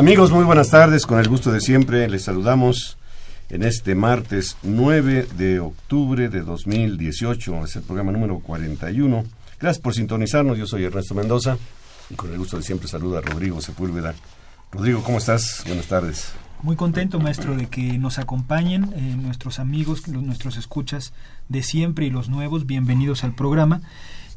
Amigos, muy buenas tardes. Con el gusto de siempre les saludamos en este martes 9 de octubre de 2018. Es el programa número 41. Gracias por sintonizarnos. Yo soy Ernesto Mendoza y con el gusto de siempre saludo a Rodrigo Sepúlveda. Rodrigo, ¿cómo estás? Buenas tardes. Muy contento, maestro, de que nos acompañen eh, nuestros amigos, nuestros escuchas de siempre y los nuevos. Bienvenidos al programa.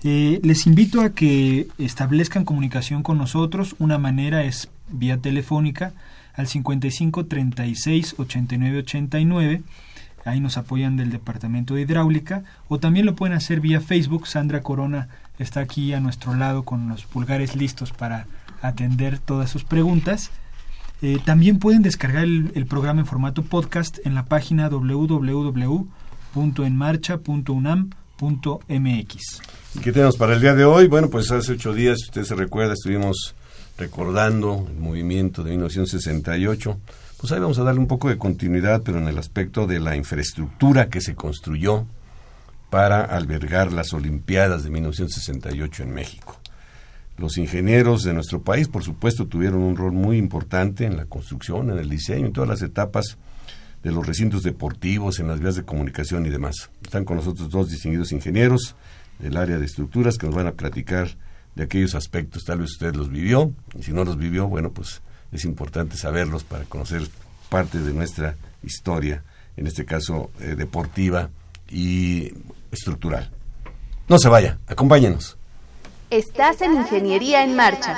Eh, les invito a que establezcan comunicación con nosotros. Una manera es vía telefónica al 55 36 89 89. Ahí nos apoyan del Departamento de Hidráulica. O también lo pueden hacer vía Facebook. Sandra Corona está aquí a nuestro lado con los pulgares listos para atender todas sus preguntas. Eh, también pueden descargar el, el, programa en formato podcast en la página ¿Y qué tenemos para el día de hoy? Bueno, pues hace ocho días, si usted se recuerda, estuvimos recordando el movimiento de 1968. Pues ahí vamos a darle un poco de continuidad, pero en el aspecto de la infraestructura que se construyó para albergar las Olimpiadas de 1968 en México. Los ingenieros de nuestro país, por supuesto, tuvieron un rol muy importante en la construcción, en el diseño, en todas las etapas de los recintos deportivos, en las vías de comunicación y demás. Están con nosotros dos distinguidos ingenieros del área de estructuras que nos van a platicar de aquellos aspectos. Tal vez usted los vivió, y si no los vivió, bueno, pues es importante saberlos para conocer parte de nuestra historia, en este caso eh, deportiva y estructural. No se vaya, acompáñenos. Estás en Ingeniería en Marcha.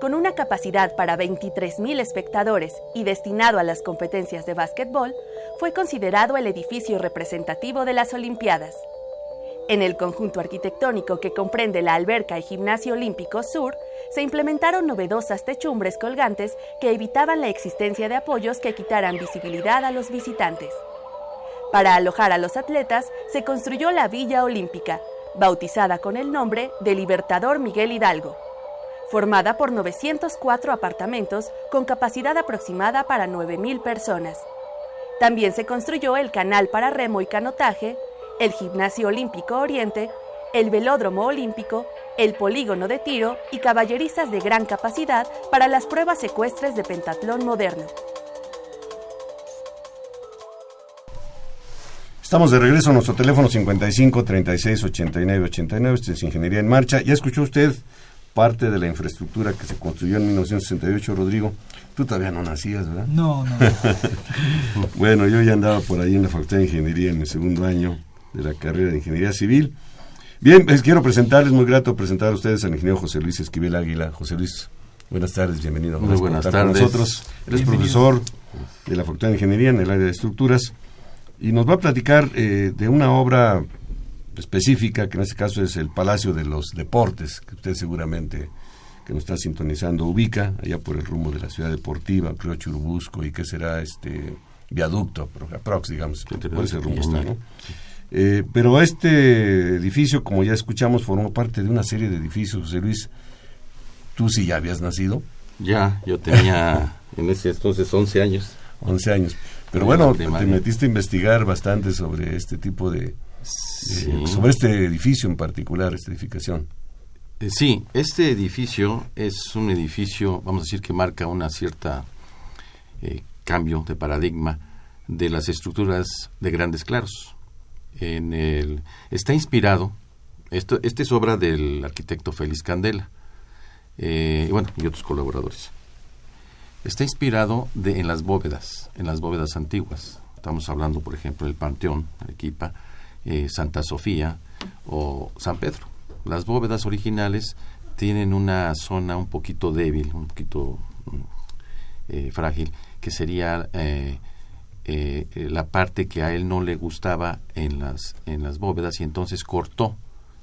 con una capacidad para 23.000 espectadores y destinado a las competencias de básquetbol, fue considerado el edificio representativo de las Olimpiadas. En el conjunto arquitectónico que comprende la alberca y gimnasio olímpico sur, se implementaron novedosas techumbres colgantes que evitaban la existencia de apoyos que quitaran visibilidad a los visitantes. Para alojar a los atletas, se construyó la Villa Olímpica, bautizada con el nombre de Libertador Miguel Hidalgo, formada por 904 apartamentos con capacidad aproximada para 9.000 personas. También se construyó el canal para remo y canotaje, el Gimnasio Olímpico Oriente, el Velódromo Olímpico, el Polígono de Tiro y caballerizas de gran capacidad para las pruebas ecuestres de pentatlón moderno. Estamos de regreso a nuestro teléfono 55 36 89 89. Este es Ingeniería en Marcha. Ya escuchó usted parte de la infraestructura que se construyó en 1968, Rodrigo. Tú todavía no nacías, ¿verdad? No, no. bueno, yo ya andaba por ahí en la Facultad de Ingeniería en el segundo año de la carrera de Ingeniería Civil. Bien, les quiero presentarles, muy grato presentar a ustedes al ingeniero José Luis Esquivel Águila. José Luis, buenas tardes, bienvenido. Muy buenas tardes. Con nosotros. Él es profesor de la Facultad de Ingeniería en el área de estructuras y nos va a platicar eh, de una obra específica, que en este caso es el Palacio de los Deportes, que usted seguramente que nos está sintonizando ubica, allá por el rumbo de la ciudad deportiva, creo Churubusco, y que será este viaducto, aprox, digamos, por ese rumbo está, ¿no? Eh, pero este edificio, como ya escuchamos, formó parte de una serie de edificios, José Luis. ¿Tú sí ya habías nacido? Ya, yo tenía en ese entonces 11 años. 11 años. Pero bueno, te metiste a investigar bastante sobre este tipo de... sobre este edificio en particular, esta edificación. Eh, sí, este edificio es un edificio, vamos a decir, que marca una cierta eh, cambio de paradigma de las estructuras de grandes claros. En el, está inspirado, esto, esta es obra del arquitecto Félix Candela, eh, bueno, y otros colaboradores. Está inspirado de, en las bóvedas, en las bóvedas antiguas. Estamos hablando, por ejemplo, del Panteón, Arequipa, Santa Sofía o San Pedro. Las bóvedas originales tienen una zona un poquito débil, un poquito mm, eh, frágil, que sería eh, eh, la parte que a él no le gustaba en las, en las bóvedas y entonces cortó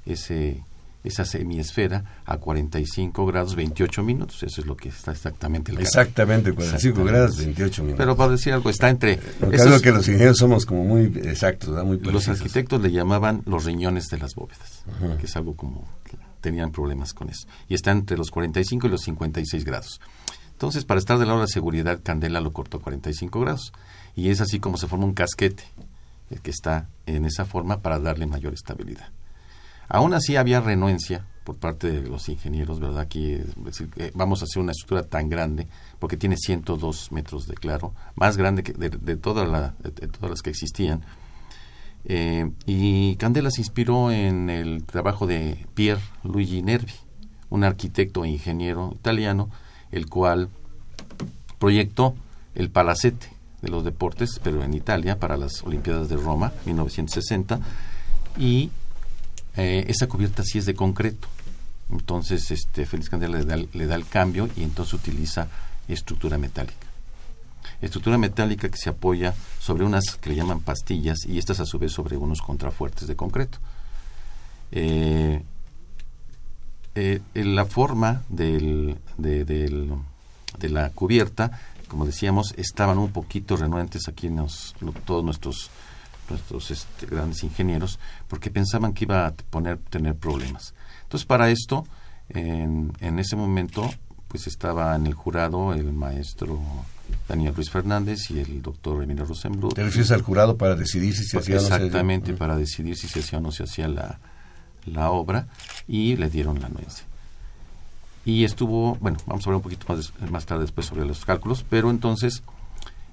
ese, esa semiesfera a 45 grados 28 minutos. Eso es lo que está exactamente el Exactamente, 45 grados 28 minutos. Pero para decir algo, está entre... Porque que los ingenieros somos como muy exactos, muy Los arquitectos le llamaban los riñones de las bóvedas, que es algo como... Tenían problemas con eso. Y está entre los 45 y los 56 grados. Entonces, para estar del lado de la seguridad, Candela lo cortó a 45 grados. Y es así como se forma un casquete, el que está en esa forma para darle mayor estabilidad. Aún así había renuencia por parte de los ingenieros, ¿verdad? Aquí vamos a hacer una estructura tan grande, porque tiene 102 metros de claro, más grande que de, de, todas las que existían. Eh, y Candela se inspiró en el trabajo de Pier Luigi Nervi, un arquitecto e ingeniero italiano, el cual proyectó el palacete de los deportes, pero en Italia, para las Olimpiadas de Roma, 1960, y eh, esa cubierta sí es de concreto. Entonces, este, Félix Candela le da, el cambio y entonces utiliza estructura metálica. Estructura metálica que se apoya sobre unas que le llaman pastillas y estas a su vez sobre unos contrafuertes de concreto. Eh, eh, la forma del, de, la cubierta, como decíamos, estaban un poquito renuentes aquí nos, todos nuestros nuestros este, grandes ingenieros, porque pensaban que iba a poner, tener problemas. Entonces, para esto, en, en ese momento, pues estaba en el jurado el maestro Daniel Ruiz Fernández y el doctor Emilio Rosenbluth. ¿Te refieres al jurado para decidir si se hacía o no se hacía? Exactamente, para decidir si se hacía o no se hacía la, la obra y le dieron la anuencia. Y estuvo, bueno, vamos a hablar un poquito más, más tarde después sobre los cálculos, pero entonces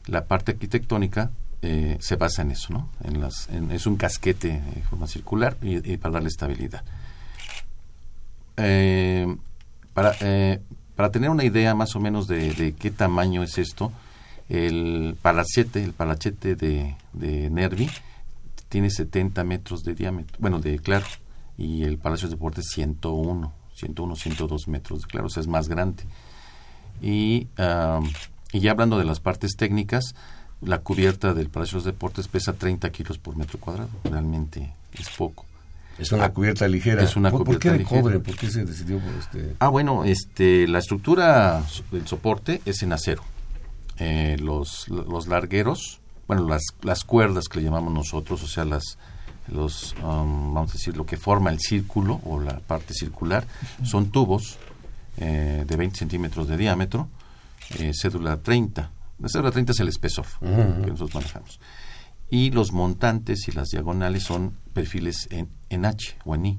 la parte arquitectónica eh, se basa en eso, ¿no? En las, es un casquete de forma circular y, para darle estabilidad. Eh, para, eh, para tener una idea más o menos de, qué tamaño es esto, el palacete, el palachete de, de Nervi tiene 70 metros de diámetro, bueno, de claro, y el Palacio de Deportes 101, 101, 102 metros de claro, o sea, es más grande. Y, y ya hablando de las partes técnicas, la cubierta del Palacio de los Deportes pesa 30 kilos por metro cuadrado. Realmente es poco. Es una cubierta ligera. Es una ¿Por, qué de cobre? ¿Por qué se decidió por este? Ah, bueno, este, la estructura del soporte es en acero. Eh, los, los largueros, bueno, las, las cuerdas que le llamamos nosotros, o sea, las, los, um, vamos a decir, lo que forma el círculo o la parte circular, son tubos eh, de 20 centímetros de diámetro, eh, cédula 30 la cédula 30 es el espesor que nosotros manejamos. Y los montantes y las diagonales son perfiles en, en H o en I.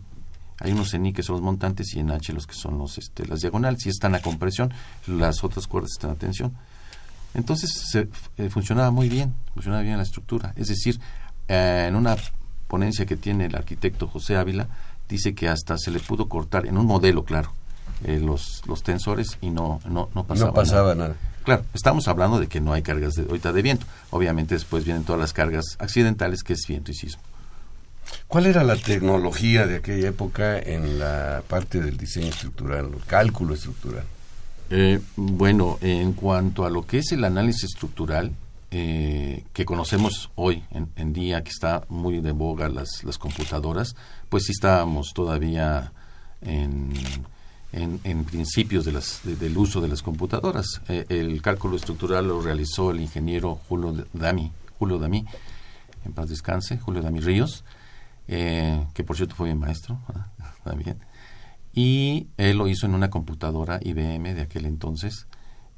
Hay unos en I que son los montantes y en H los que son los, este, las diagonales. Y están a compresión, las otras cuerdas están a tensión. Entonces se, eh, funcionaba muy bien, funcionaba bien la estructura. Es decir, eh, en una ponencia que tiene el arquitecto José Ávila, dice que hasta se le pudo cortar, en un modelo, claro, eh, los, los tensores y no, no, no pasaba, no pasaba nada. Claro, estamos hablando de que no hay cargas de, ahorita de viento. Obviamente después vienen todas las cargas accidentales que es viento y sismo. ¿Cuál era la tecnología de aquella época en la parte del diseño estructural, el cálculo estructural? Eh, bueno, en cuanto a lo que es el análisis estructural, eh, que conocemos hoy en, día, que está muy de boga las, las computadoras, pues sí estábamos todavía en en, principios de las, del uso de las computadoras. Eh, el cálculo estructural lo realizó el ingeniero Julio Dami, Julio Dami, en paz descanse, Julio Dami Ríos, eh, que por cierto fue mi maestro también. Y él lo hizo en una computadora IBM de aquel entonces,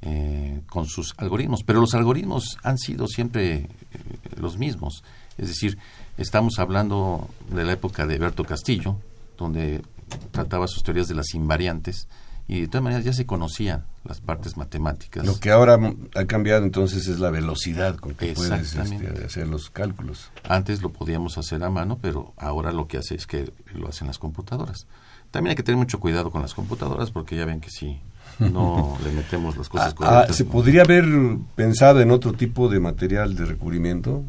eh, con sus algoritmos, pero los algoritmos han sido siempre eh, los mismos. Es decir, estamos hablando de la época de Berto Castillo, donde trataba sus teorías de las invariantes, y de todas maneras ya se conocían las partes matemáticas. Lo que ahora ha cambiado entonces es la velocidad con que puedes este, hacer los cálculos. Antes lo podíamos hacer a mano, pero ahora lo que hace es que lo hacen las computadoras. También hay que tener mucho cuidado con las computadoras porque ya ven que si no le metemos las cosas ah, correctas. ¿Se podría haber pensado en otro tipo de material de recubrimiento?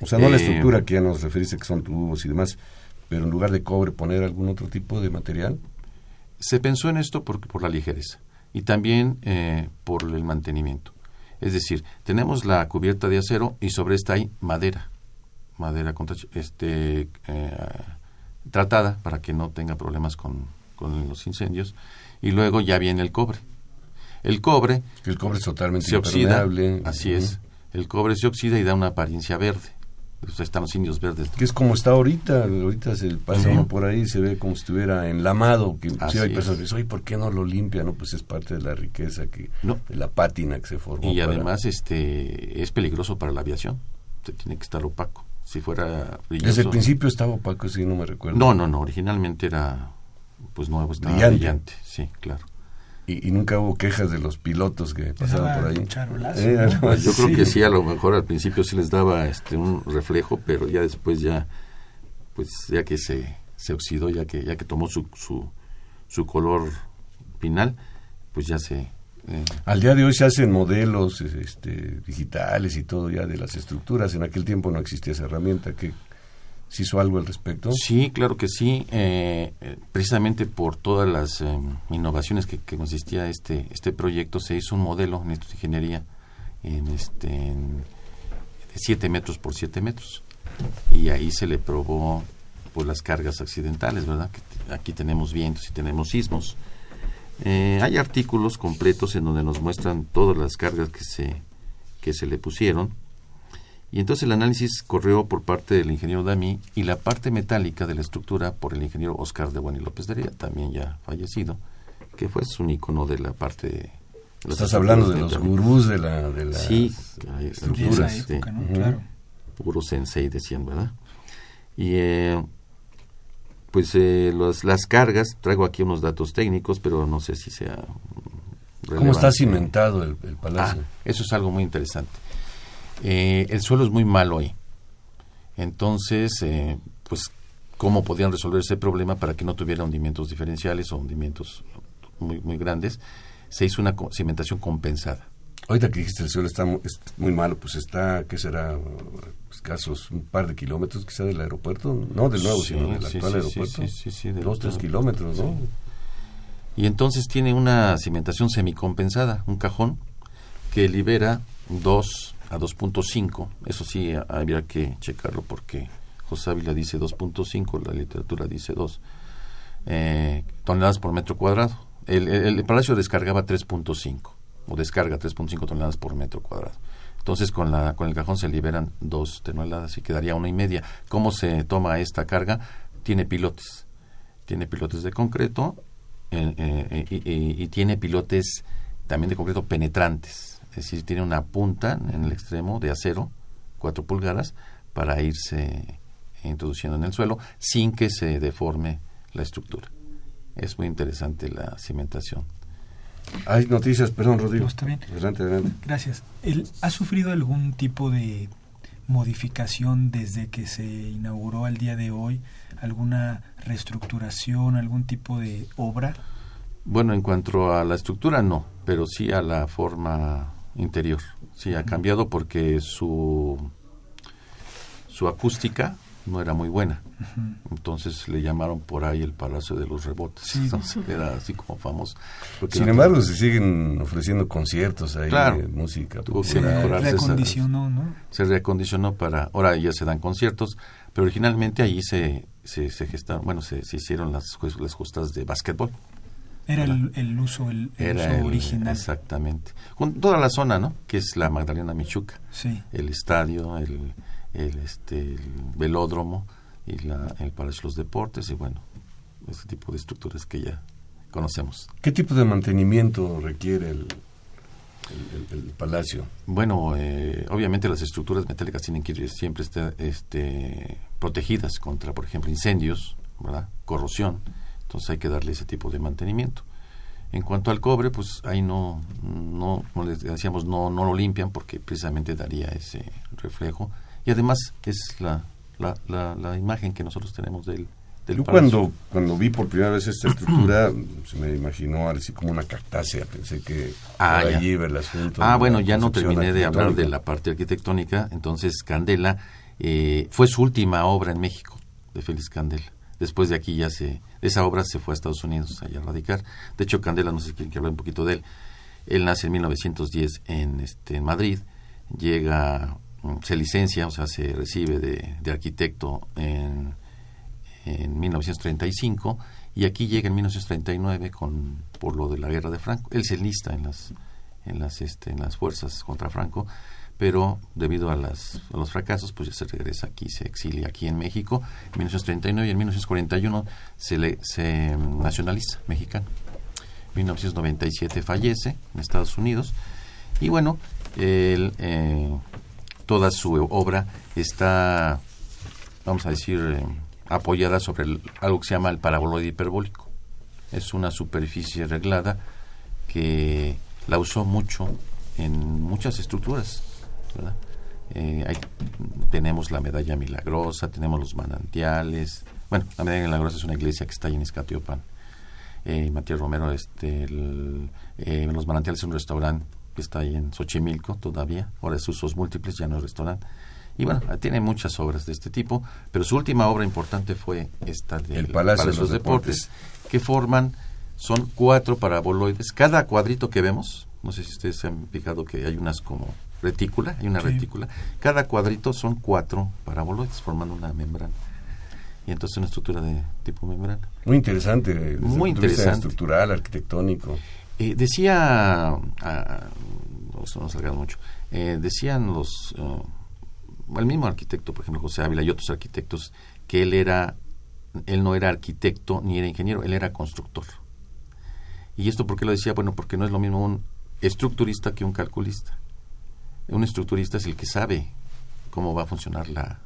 O sea, no la eh, estructura que ya nos referiste que son tubos y demás, pero en lugar de cobre poner algún otro tipo de material. Se pensó en esto por, por la ligereza y también eh, por el mantenimiento. Es decir, tenemos la cubierta de acero y sobre esta hay madera, madera este, eh, tratada para que no tenga problemas con, los incendios. Y luego ya viene el cobre. El cobre, el cobre es totalmente se oxida, así es. El cobre se oxida y da una apariencia verde están los indios verdes. Que es como está ahorita, ahorita se pasa uno por ahí se ve como si estuviera enlamado, que si hay personas que dicen, oye, ¿por qué no lo limpia? No, pues es parte de la riqueza, que de la pátina que se formó. Y además este es peligroso para la aviación, tiene que estar opaco. Si fuera Desde el principio estaba opaco, si no me recuerdo. No, no, no, originalmente era pues nuevo, estaba brillante sí, claro. Y, nunca hubo quejas de los pilotos que pasaban por ahí. Eh, yo creo que sí, a lo mejor al principio sí les daba este un reflejo, pero ya después ya, pues ya que se, se oxidó, ya que ya que tomó su, su, su color final, pues ya se... Eh, al día de hoy se hacen modelos este, digitales y todo ya de las estructuras. En aquel tiempo no existía esa herramienta. que ¿Se hizo algo al respecto? Sí, claro que sí. Eh, eh, precisamente por todas las eh, innovaciones que, consistía este este proyecto, se hizo un modelo en esta ingeniería en este de 7 metros por 7 metros. Y ahí se le probó pues las cargas accidentales, ¿verdad? Aquí tenemos vientos y tenemos sismos. hay artículos completos en donde nos muestran todas las cargas que se que se le pusieron y entonces el análisis corrió por parte del ingeniero Dami y la parte metálica de la estructura por el ingeniero Oscar de Buen y López de Ría, también ya fallecido, que fue un icono de la parte... De Estás hablando de los gurús de la, de la sí, estructuras. Época, ¿no? claro. Puro sensei decían, ¿verdad? Y eh, pues eh, las cargas, traigo aquí unos datos técnicos, pero no sé si sea... ¿Cómo está cimentado el, palacio? Ah, eso es algo muy interesante. Eh, el suelo es muy malo ahí. Entonces, eh, pues, ¿cómo podían resolver ese problema para que no tuviera hundimientos diferenciales o hundimientos muy, muy grandes? Se hizo una cimentación compensada. Ahorita que dijiste el suelo está muy, malo, pues está, ¿qué será? Escasos un par de kilómetros quizá del aeropuerto, no del nuevo, sino del actual aeropuerto. Sí, sí, Dos, tres kilómetros, ¿no? Y entonces tiene una cimentación semicompensada, un cajón que libera dos a 2.5, eso sí habría que checarlo porque José Ávila dice 2.5, la literatura dice 2 eh, toneladas por metro cuadrado. El, el, palacio descargaba 3.5 o descarga 3.5 toneladas por metro cuadrado. Entonces con, la, con el cajón se liberan 2 toneladas y quedaría una y media. ¿Cómo se toma esta carga? Tiene pilotes. Tiene pilotes de concreto eh, eh, y, y tiene pilotes también de concreto penetrantes es decir, tiene una punta en el extremo de acero, 4 pulgadas, para irse introduciendo en el suelo sin que se deforme la estructura. Es muy interesante la cimentación. Hay noticias, perdón, Rodrigo. está bien. Adelante, adelante. Gracias. ¿Ha sufrido algún tipo de modificación desde que se inauguró al día de hoy? ¿Alguna reestructuración, algún tipo de obra? Bueno, en cuanto a la estructura, no, pero sí a la forma interior. Sí, ha cambiado porque su, su acústica no era muy buena. Entonces le llamaron por ahí el Palacio de los Rebotes. era así como famoso. Sin embargo, se siguen ofreciendo conciertos ahí de música. Se reacondicionó, ¿no? Se reacondicionó para... Ahora ya se dan conciertos, pero originalmente allí se, se, se gestaron, bueno, se, se hicieron las, las justas de básquetbol. Era el, uso, el, original. Exactamente. Con toda la zona, ¿no? Que es la Magdalena Michuca. Sí. El estadio, el, el, este, el velódromo y la, el Palacio de los Deportes y bueno, ese tipo de estructuras que ya conocemos. ¿Qué tipo de mantenimiento requiere el, el, palacio? Bueno, eh, obviamente las estructuras metálicas tienen que ir siempre estar este, protegidas contra, por ejemplo, incendios, ¿verdad? corrosión. Entonces hay que darle ese tipo de mantenimiento. En cuanto al cobre, pues ahí no, no como les decíamos, no, no lo limpian porque precisamente daría ese reflejo. Y además es la, la, la, imagen que nosotros tenemos del, del Yo cuando, cuando vi por primera vez esta estructura, se me imaginó así como una cactácea, pensé que ah, allí el asunto. Ah, bueno, ya no terminé de hablar de la parte arquitectónica, entonces Candela eh, fue su última obra en México, de Félix Candela. Después de aquí ya se, esa obra se fue a Estados Unidos a radicar. De hecho, Candela, no sé quieren que hable un poquito de él. Él nace en 1910 en, este, en Madrid, llega, mm, se licencia, o sea, se recibe de, de arquitecto en, en 1935 y aquí llega en 1939 con, por lo de la guerra de Franco. Él se enlista en las, en las, este, en las fuerzas contra Franco pero debido a, las, a los fracasos, pues ya se regresa aquí, se exilia aquí en México. En 1939 y en 1941 se, le, se nacionaliza mexicano. En 1997 fallece en Estados Unidos y bueno, él, eh, toda su obra está, vamos a decir, eh, apoyada sobre algo que se llama el paraboloide hiperbólico. Es una superficie reglada que la usó mucho en muchas estructuras eh, tenemos la medalla milagrosa, tenemos los manantiales. Bueno, la medalla milagrosa es una iglesia que está ahí en Escatiopan. Eh, Matías Romero, este, eh, los manantiales es un restaurante que está ahí en Xochimilco todavía. Ahora es usos múltiples, ya no es restaurante. Y bueno, tiene muchas obras de este tipo, pero su última obra importante fue esta del El Palacio, de los Deportes, que forman, son cuatro paraboloides. Cada cuadrito que vemos, no sé si ustedes se han fijado que hay unas como retícula, hay una retícula. Cada cuadrito son cuatro paraboloides formando una membrana. Y entonces una estructura de tipo membrana. Muy interesante, muy interesante. estructural, arquitectónico. Eh, decía, ah, no, mucho, eh, decían los, uh, el mismo arquitecto, por ejemplo, José Ávila y otros arquitectos, que él era, él no era arquitecto ni era ingeniero, él era constructor. ¿Y esto por qué lo decía? Bueno, porque no es lo mismo un estructurista que un calculista un estructurista es el que sabe cómo va a funcionar la,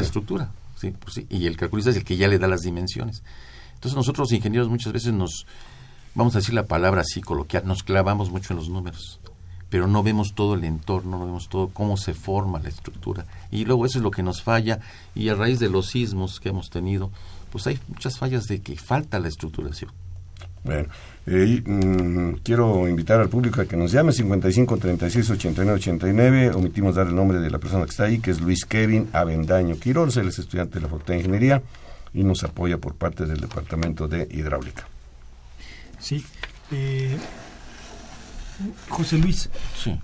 estructura. ¿sí? Pues sí, y el calculista es el que ya le da las dimensiones. Entonces nosotros los ingenieros muchas veces nos, vamos a decir la palabra así coloquial, nos clavamos mucho en los números, pero no vemos todo el entorno, no vemos todo cómo se forma la estructura. Y luego eso es lo que nos falla y a raíz de los sismos que hemos tenido, pues hay muchas fallas de que falta la estructuración. Bueno, eh, mm, quiero invitar al público a que nos llame 55 36 89 89. Omitimos dar el nombre de la persona que está ahí, que es Luis Kevin Avendaño Quiroz. Él es estudiante de la Facultad de Ingeniería y nos apoya por parte del Departamento de Hidráulica. Sí. Eh, José Luis. Sí.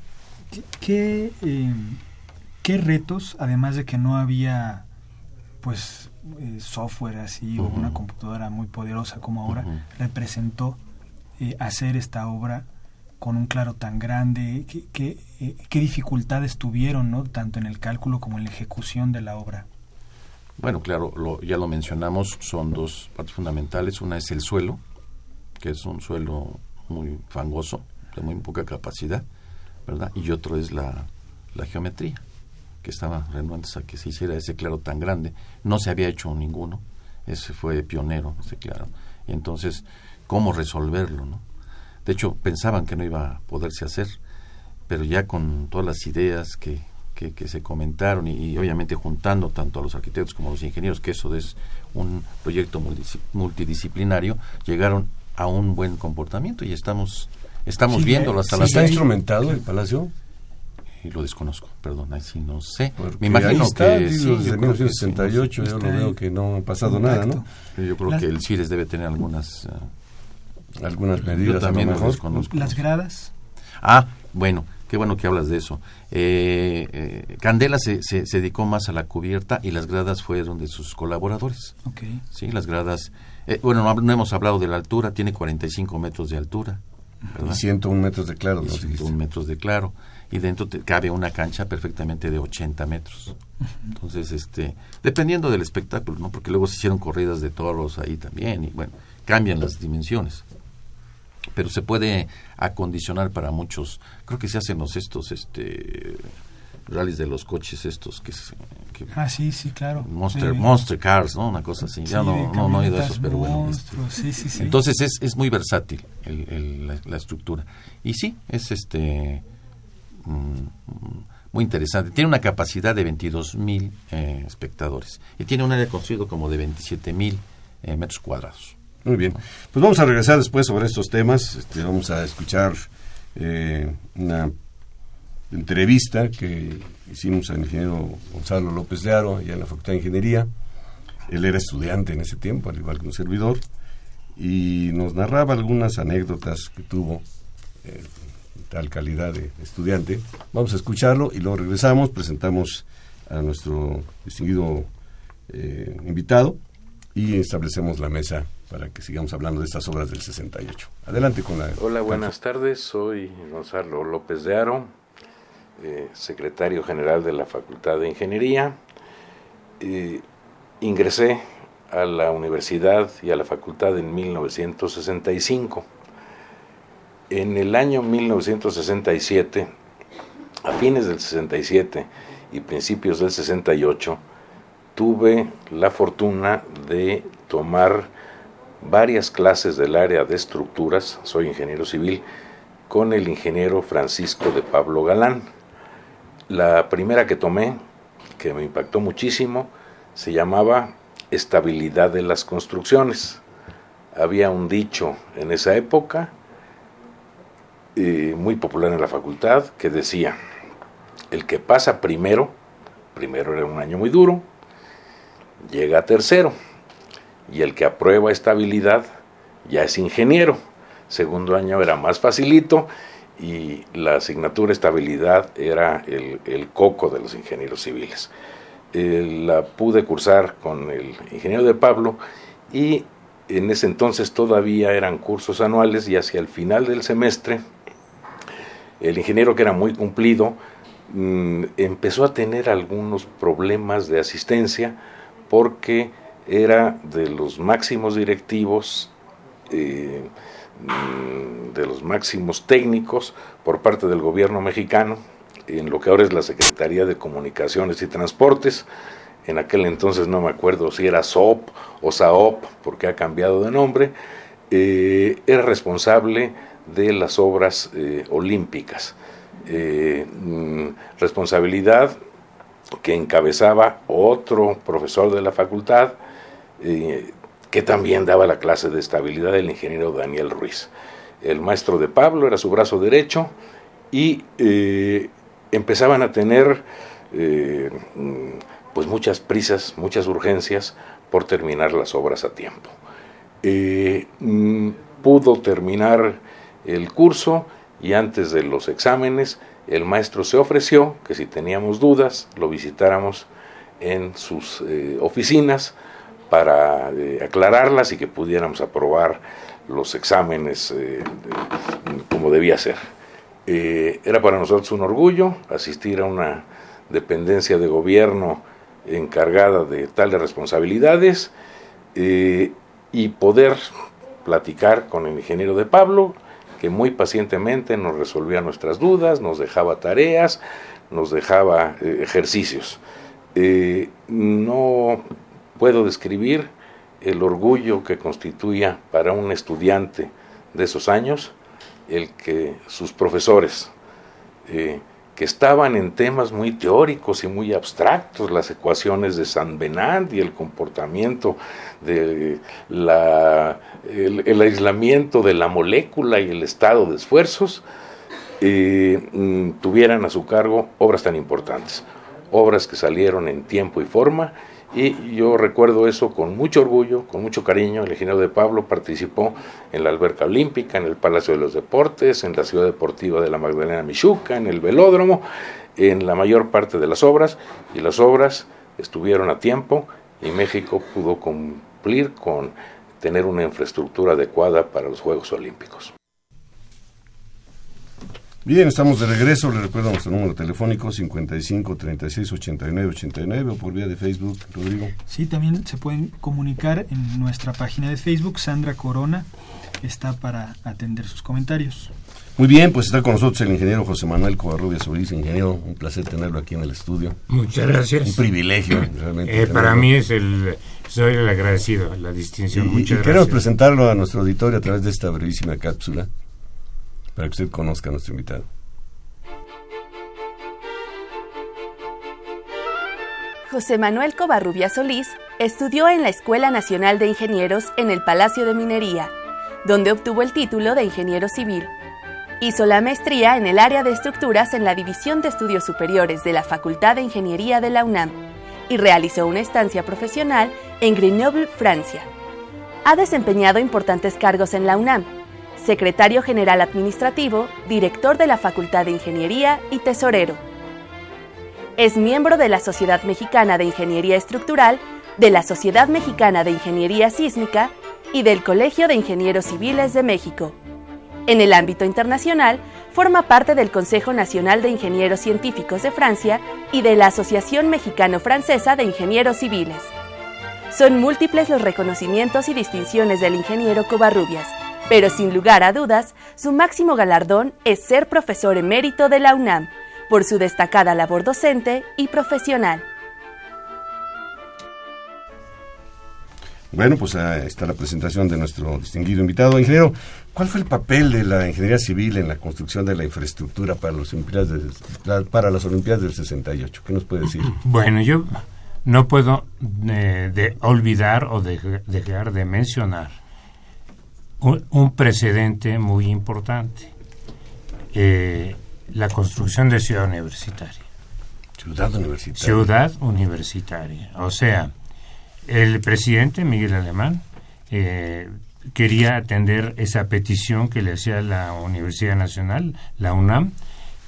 ¿qué, eh, ¿Qué retos, además de que no había pues eh, software así o una computadora muy poderosa como ahora representó eh, hacer esta obra con un claro tan grande? ¿Qué, qué, eh, qué dificultades tuvieron, ¿no? tanto en el cálculo como en la ejecución de la obra? Bueno, claro, lo, ya lo mencionamos, son dos partes fundamentales. Una es el suelo, que es un suelo muy fangoso, de muy poca capacidad, ¿verdad? Y otro es la, la geometría que estaba renuentes a que se hiciera ese claro tan grande. No se había hecho ninguno, ese fue pionero, ese claro. Y entonces, ¿cómo resolverlo? No? De hecho, pensaban que no iba a poderse hacer, pero ya con todas las ideas que, que, se comentaron y, obviamente juntando tanto a los arquitectos como a los ingenieros, que eso es un proyecto multidisciplinario, llegaron a un buen comportamiento y estamos estamos viéndolo hasta la ¿Está instrumentado el palacio? lo desconozco, perdón, ahí sí no sé. Me imagino que sí, desde 1968 yo lo veo que no ha pasado nada, ¿no? Yo creo que el CIRES debe tener algunas eh, algunas medidas. Yo también lo desconozco. Las gradas. Ah, bueno, qué bueno que hablas de eso. Eh, eh, Candela se, se, dedicó más a la cubierta y las gradas fueron de sus colaboradores. Okay. Sí, las gradas. bueno, no, no, hemos hablado de la altura, tiene 45 metros de altura. ¿verdad? Y 101 metros de claro. Y 101 metros de claro y dentro te cabe una cancha perfectamente de 80 metros. Entonces, este, dependiendo del espectáculo, ¿no? Porque luego se hicieron corridas de toros ahí también y bueno, cambian las dimensiones. Pero se puede acondicionar para muchos. Creo que se hacen los estos, este rallies de los coches estos que, ah sí sí claro. Monster Monster Cars no una cosa así. Ya no, no, no he ido a esos pero bueno este, sí, sí, sí. entonces es, es muy versátil el, la, estructura. Y sí es este mm, muy interesante. Tiene una capacidad de 22 mil eh, espectadores. Y tiene un área construido como de 27 mil eh, metros cuadrados muy bien pues vamos a regresar después sobre estos temas este, vamos a escuchar eh, una entrevista que hicimos al ingeniero Gonzalo López de Aro, allá en la Facultad de Ingeniería. Él era estudiante en ese tiempo, al igual que un servidor, y nos narraba algunas anécdotas que tuvo en tal calidad de estudiante. Vamos a escucharlo y luego regresamos, presentamos a nuestro distinguido eh, invitado y establecemos la mesa para que sigamos hablando de estas obras del 68. Adelante con la... Hola, buenas tardes. Soy Gonzalo López de Aro, eh, secretario general de la Facultad de Ingeniería. ingresé a la universidad y a la facultad en 1965. En el año 1967, a fines del 67 y principios del 68, tuve la fortuna de tomar varias clases del área de estructuras, soy ingeniero civil, con el ingeniero Francisco de Pablo Galán. La primera que tomé, que me impactó muchísimo, se llamaba estabilidad de las construcciones. Había un dicho en esa época, eh, muy popular en la facultad, que decía, el que pasa primero, primero era un año muy duro, llega a tercero, y el que aprueba estabilidad ya es ingeniero. Segundo año era más facilito y la asignatura estabilidad era el, coco de los ingenieros civiles. Eh, la pude cursar con el ingeniero de Pablo y en ese entonces todavía eran cursos anuales y hacia el final del semestre el ingeniero que era muy cumplido mm, empezó a tener algunos problemas de asistencia porque era de los máximos directivos eh, Mm, de los máximos técnicos por parte del gobierno mexicano en lo que ahora es la Secretaría de Comunicaciones y Transportes. En aquel entonces no me acuerdo si era SOP o SAOP, porque ha cambiado de nombre. Eh, era responsable de las obras eh, olímpicas. Eh, mm, responsabilidad que encabezaba otro profesor de la facultad, que también daba la clase de estabilidad el ingeniero Daniel Ruiz. El maestro de Pablo era su brazo derecho y eh, empezaban a tener eh, pues muchas prisas, muchas urgencias por terminar las obras a tiempo. Eh, mm, pudo terminar el curso y antes de los exámenes el maestro se ofreció que si teníamos dudas lo visitáramos en sus oficinas para eh, aclararlas y que pudiéramos aprobar los exámenes eh, como debía ser. Eh, era para nosotros un orgullo asistir a una dependencia de gobierno encargada de tales responsabilidades y poder platicar con el ingeniero de Pablo, que muy pacientemente nos resolvía nuestras dudas, nos dejaba tareas, nos dejaba ejercicios. no puedo describir el orgullo que constituía para un estudiante de esos años el que sus profesores, eh, que estaban en temas muy teóricos y muy abstractos, las ecuaciones de San Benant y el comportamiento de el, aislamiento de la molécula y el estado de esfuerzos, eh, mm, tuvieran a su cargo obras tan importantes, obras que salieron en tiempo y forma y yo recuerdo eso con mucho orgullo, con mucho cariño. El ingeniero de Pablo participó en la alberca olímpica, en el Palacio de los Deportes, en la Ciudad Deportiva de la Magdalena Michuca, en el velódromo, en la mayor parte de las obras. Y las obras estuvieron a tiempo y México pudo cumplir con tener una infraestructura adecuada para los Juegos Olímpicos. Bien, estamos de regreso. Le recuerdo nuestro número telefónico 55 36 89 89 o por vía de Facebook, Rodrigo. Sí, también se pueden comunicar en nuestra página de Facebook. Sandra Corona está para atender sus comentarios. Muy bien, pues está con nosotros el ingeniero José Manuel Covarrubias Solís. Ingeniero, un placer tenerlo aquí en el estudio. Muchas gracias. Un privilegio, realmente. Eh, para mí es el. Soy el agradecido, la distinción. Y, Muchas y gracias. queremos presentarlo a nuestro auditorio a través de esta brevísima cápsula para que usted conozca a nuestro invitado. José Manuel Covarrubias Solís estudió en la Escuela Nacional de Ingenieros en el Palacio de Minería, donde obtuvo el título de ingeniero civil. Hizo la maestría en el área de estructuras en la División de Estudios Superiores de la Facultad de Ingeniería de la UNAM y realizó una estancia profesional en Grenoble, Francia. Ha desempeñado importantes cargos en la UNAM, secretario general administrativo, director de la Facultad de Ingeniería y tesorero. Es miembro de la Sociedad Mexicana de Ingeniería Estructural, de la Sociedad Mexicana de Ingeniería Sísmica y del Colegio de Ingenieros Civiles de México. En el ámbito internacional, forma parte del Consejo Nacional de Ingenieros Científicos de Francia y de la Asociación Mexicano-Francesa de Ingenieros Civiles. Son múltiples los reconocimientos y distinciones del ingeniero Covarrubias, pero sin lugar a dudas, su máximo galardón es ser profesor emérito de la UNAM, por su destacada labor docente y profesional. Bueno, pues ahí está la presentación de nuestro distinguido invitado. Ingeniero, ¿cuál fue el papel de la ingeniería civil en la construcción de la infraestructura para, los Olimpiadas de- la- para las Olimpiadas del 68? ¿Qué nos puede decir? Bueno, yo no puedo eh, de olvidar o de- dejar de mencionar un, un precedente muy importante. Eh, la construcción de Ciudad Universitaria. Ciudad Universitaria. Ciudad Universitaria. O sea, el presidente Miguel Alemán eh, quería atender esa petición que le hacía la Universidad Nacional, la UNAM,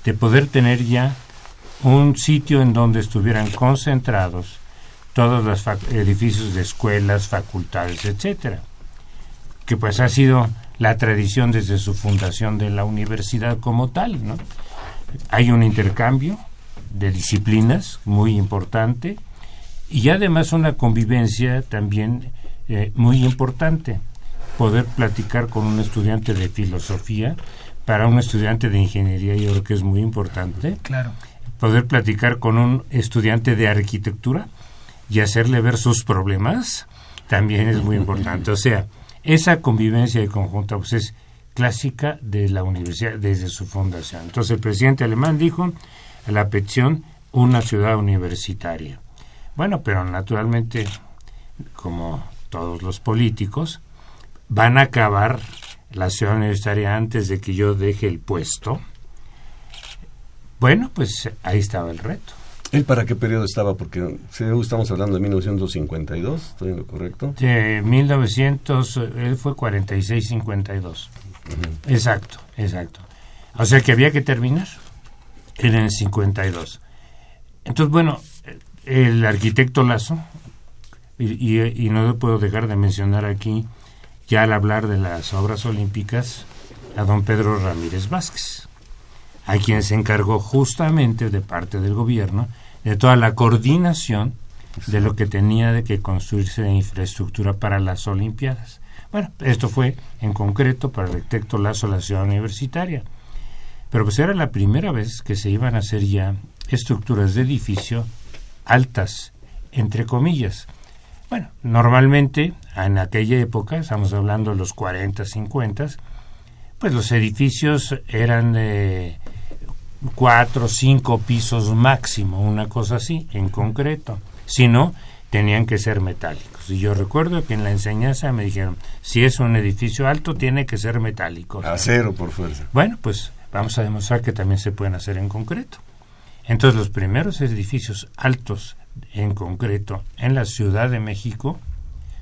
de poder tener ya un sitio en donde estuvieran concentrados todos los edificios de escuelas, facultades, etcétera, que pues ha sido la tradición desde su fundación de la universidad como tal, ¿no? Hay un intercambio de disciplinas muy importante y además una convivencia también eh, muy importante. Poder platicar con un estudiante de filosofía, para un estudiante de ingeniería yo creo que es muy importante. Claro. Poder platicar con un estudiante de arquitectura y hacerle ver sus problemas también es muy importante. O sea, esa convivencia de conjunta pues es clásica de la universidad desde su fundación. Entonces el presidente alemán dijo la petición una ciudad universitaria. Bueno, pero naturalmente, como todos los políticos, van a acabar la ciudad universitaria antes de que yo deje el puesto. Bueno, pues ahí estaba el reto. ¿Él para qué periodo estaba? Porque estamos hablando de 1952, ¿estoy en lo correcto? De 1900, eh, él fue 46-52. Exacto, exacto. O sea que había que terminar. En el 52. Entonces, bueno, el arquitecto Lazo, y, y- y no puedo dejar de mencionar aquí, ya al hablar de las obras olímpicas, a don Pedro Ramírez Vázquez, a quien se encargó justamente de parte del gobierno de toda la coordinación de lo que tenía de que construirse de infraestructura para las Olimpiadas. Bueno, esto fue en concreto para el arquitecto Lazo la ciudad universitaria. Pero pues era la primera vez que se iban a hacer ya estructuras de edificio altas, entre comillas. Bueno, normalmente en aquella época, estamos hablando de los 40, 50, pues los edificios eran de cuatro, cinco pisos máximo, una cosa así, en concreto. Si no, tenían que ser metálicos. Y yo recuerdo que en la enseñanza me dijeron, si es un edificio alto, tiene que ser metálico. Acero, por fuerza. Bueno, pues vamos a demostrar que también se pueden hacer en concreto. Entonces, los primeros edificios altos en concreto en la Ciudad de México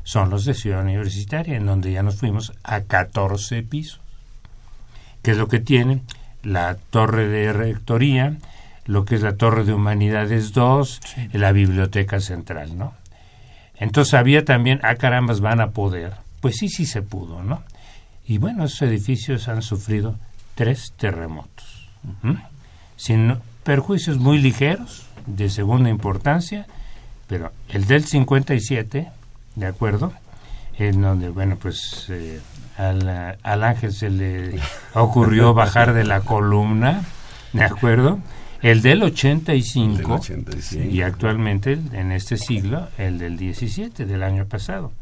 son los de Ciudad Universitaria, en donde ya nos fuimos a 14 pisos. ¿Qué es lo que tiene? La torre de rectoría, lo que es la torre de humanidades 2, la biblioteca central, ¿no? Entonces había también, ah carambas, van a poder. Pues sí, sí se pudo, ¿no? Y bueno, esos edificios han sufrido tres terremotos. sin perjuicios muy ligeros, de segunda importancia, pero el del 57, ¿de acuerdo? En donde, bueno, pues eh, al, al ángel se le ocurrió bajar de la columna, ¿de acuerdo? El del 85, y actualmente en este siglo el del 17 del año pasado.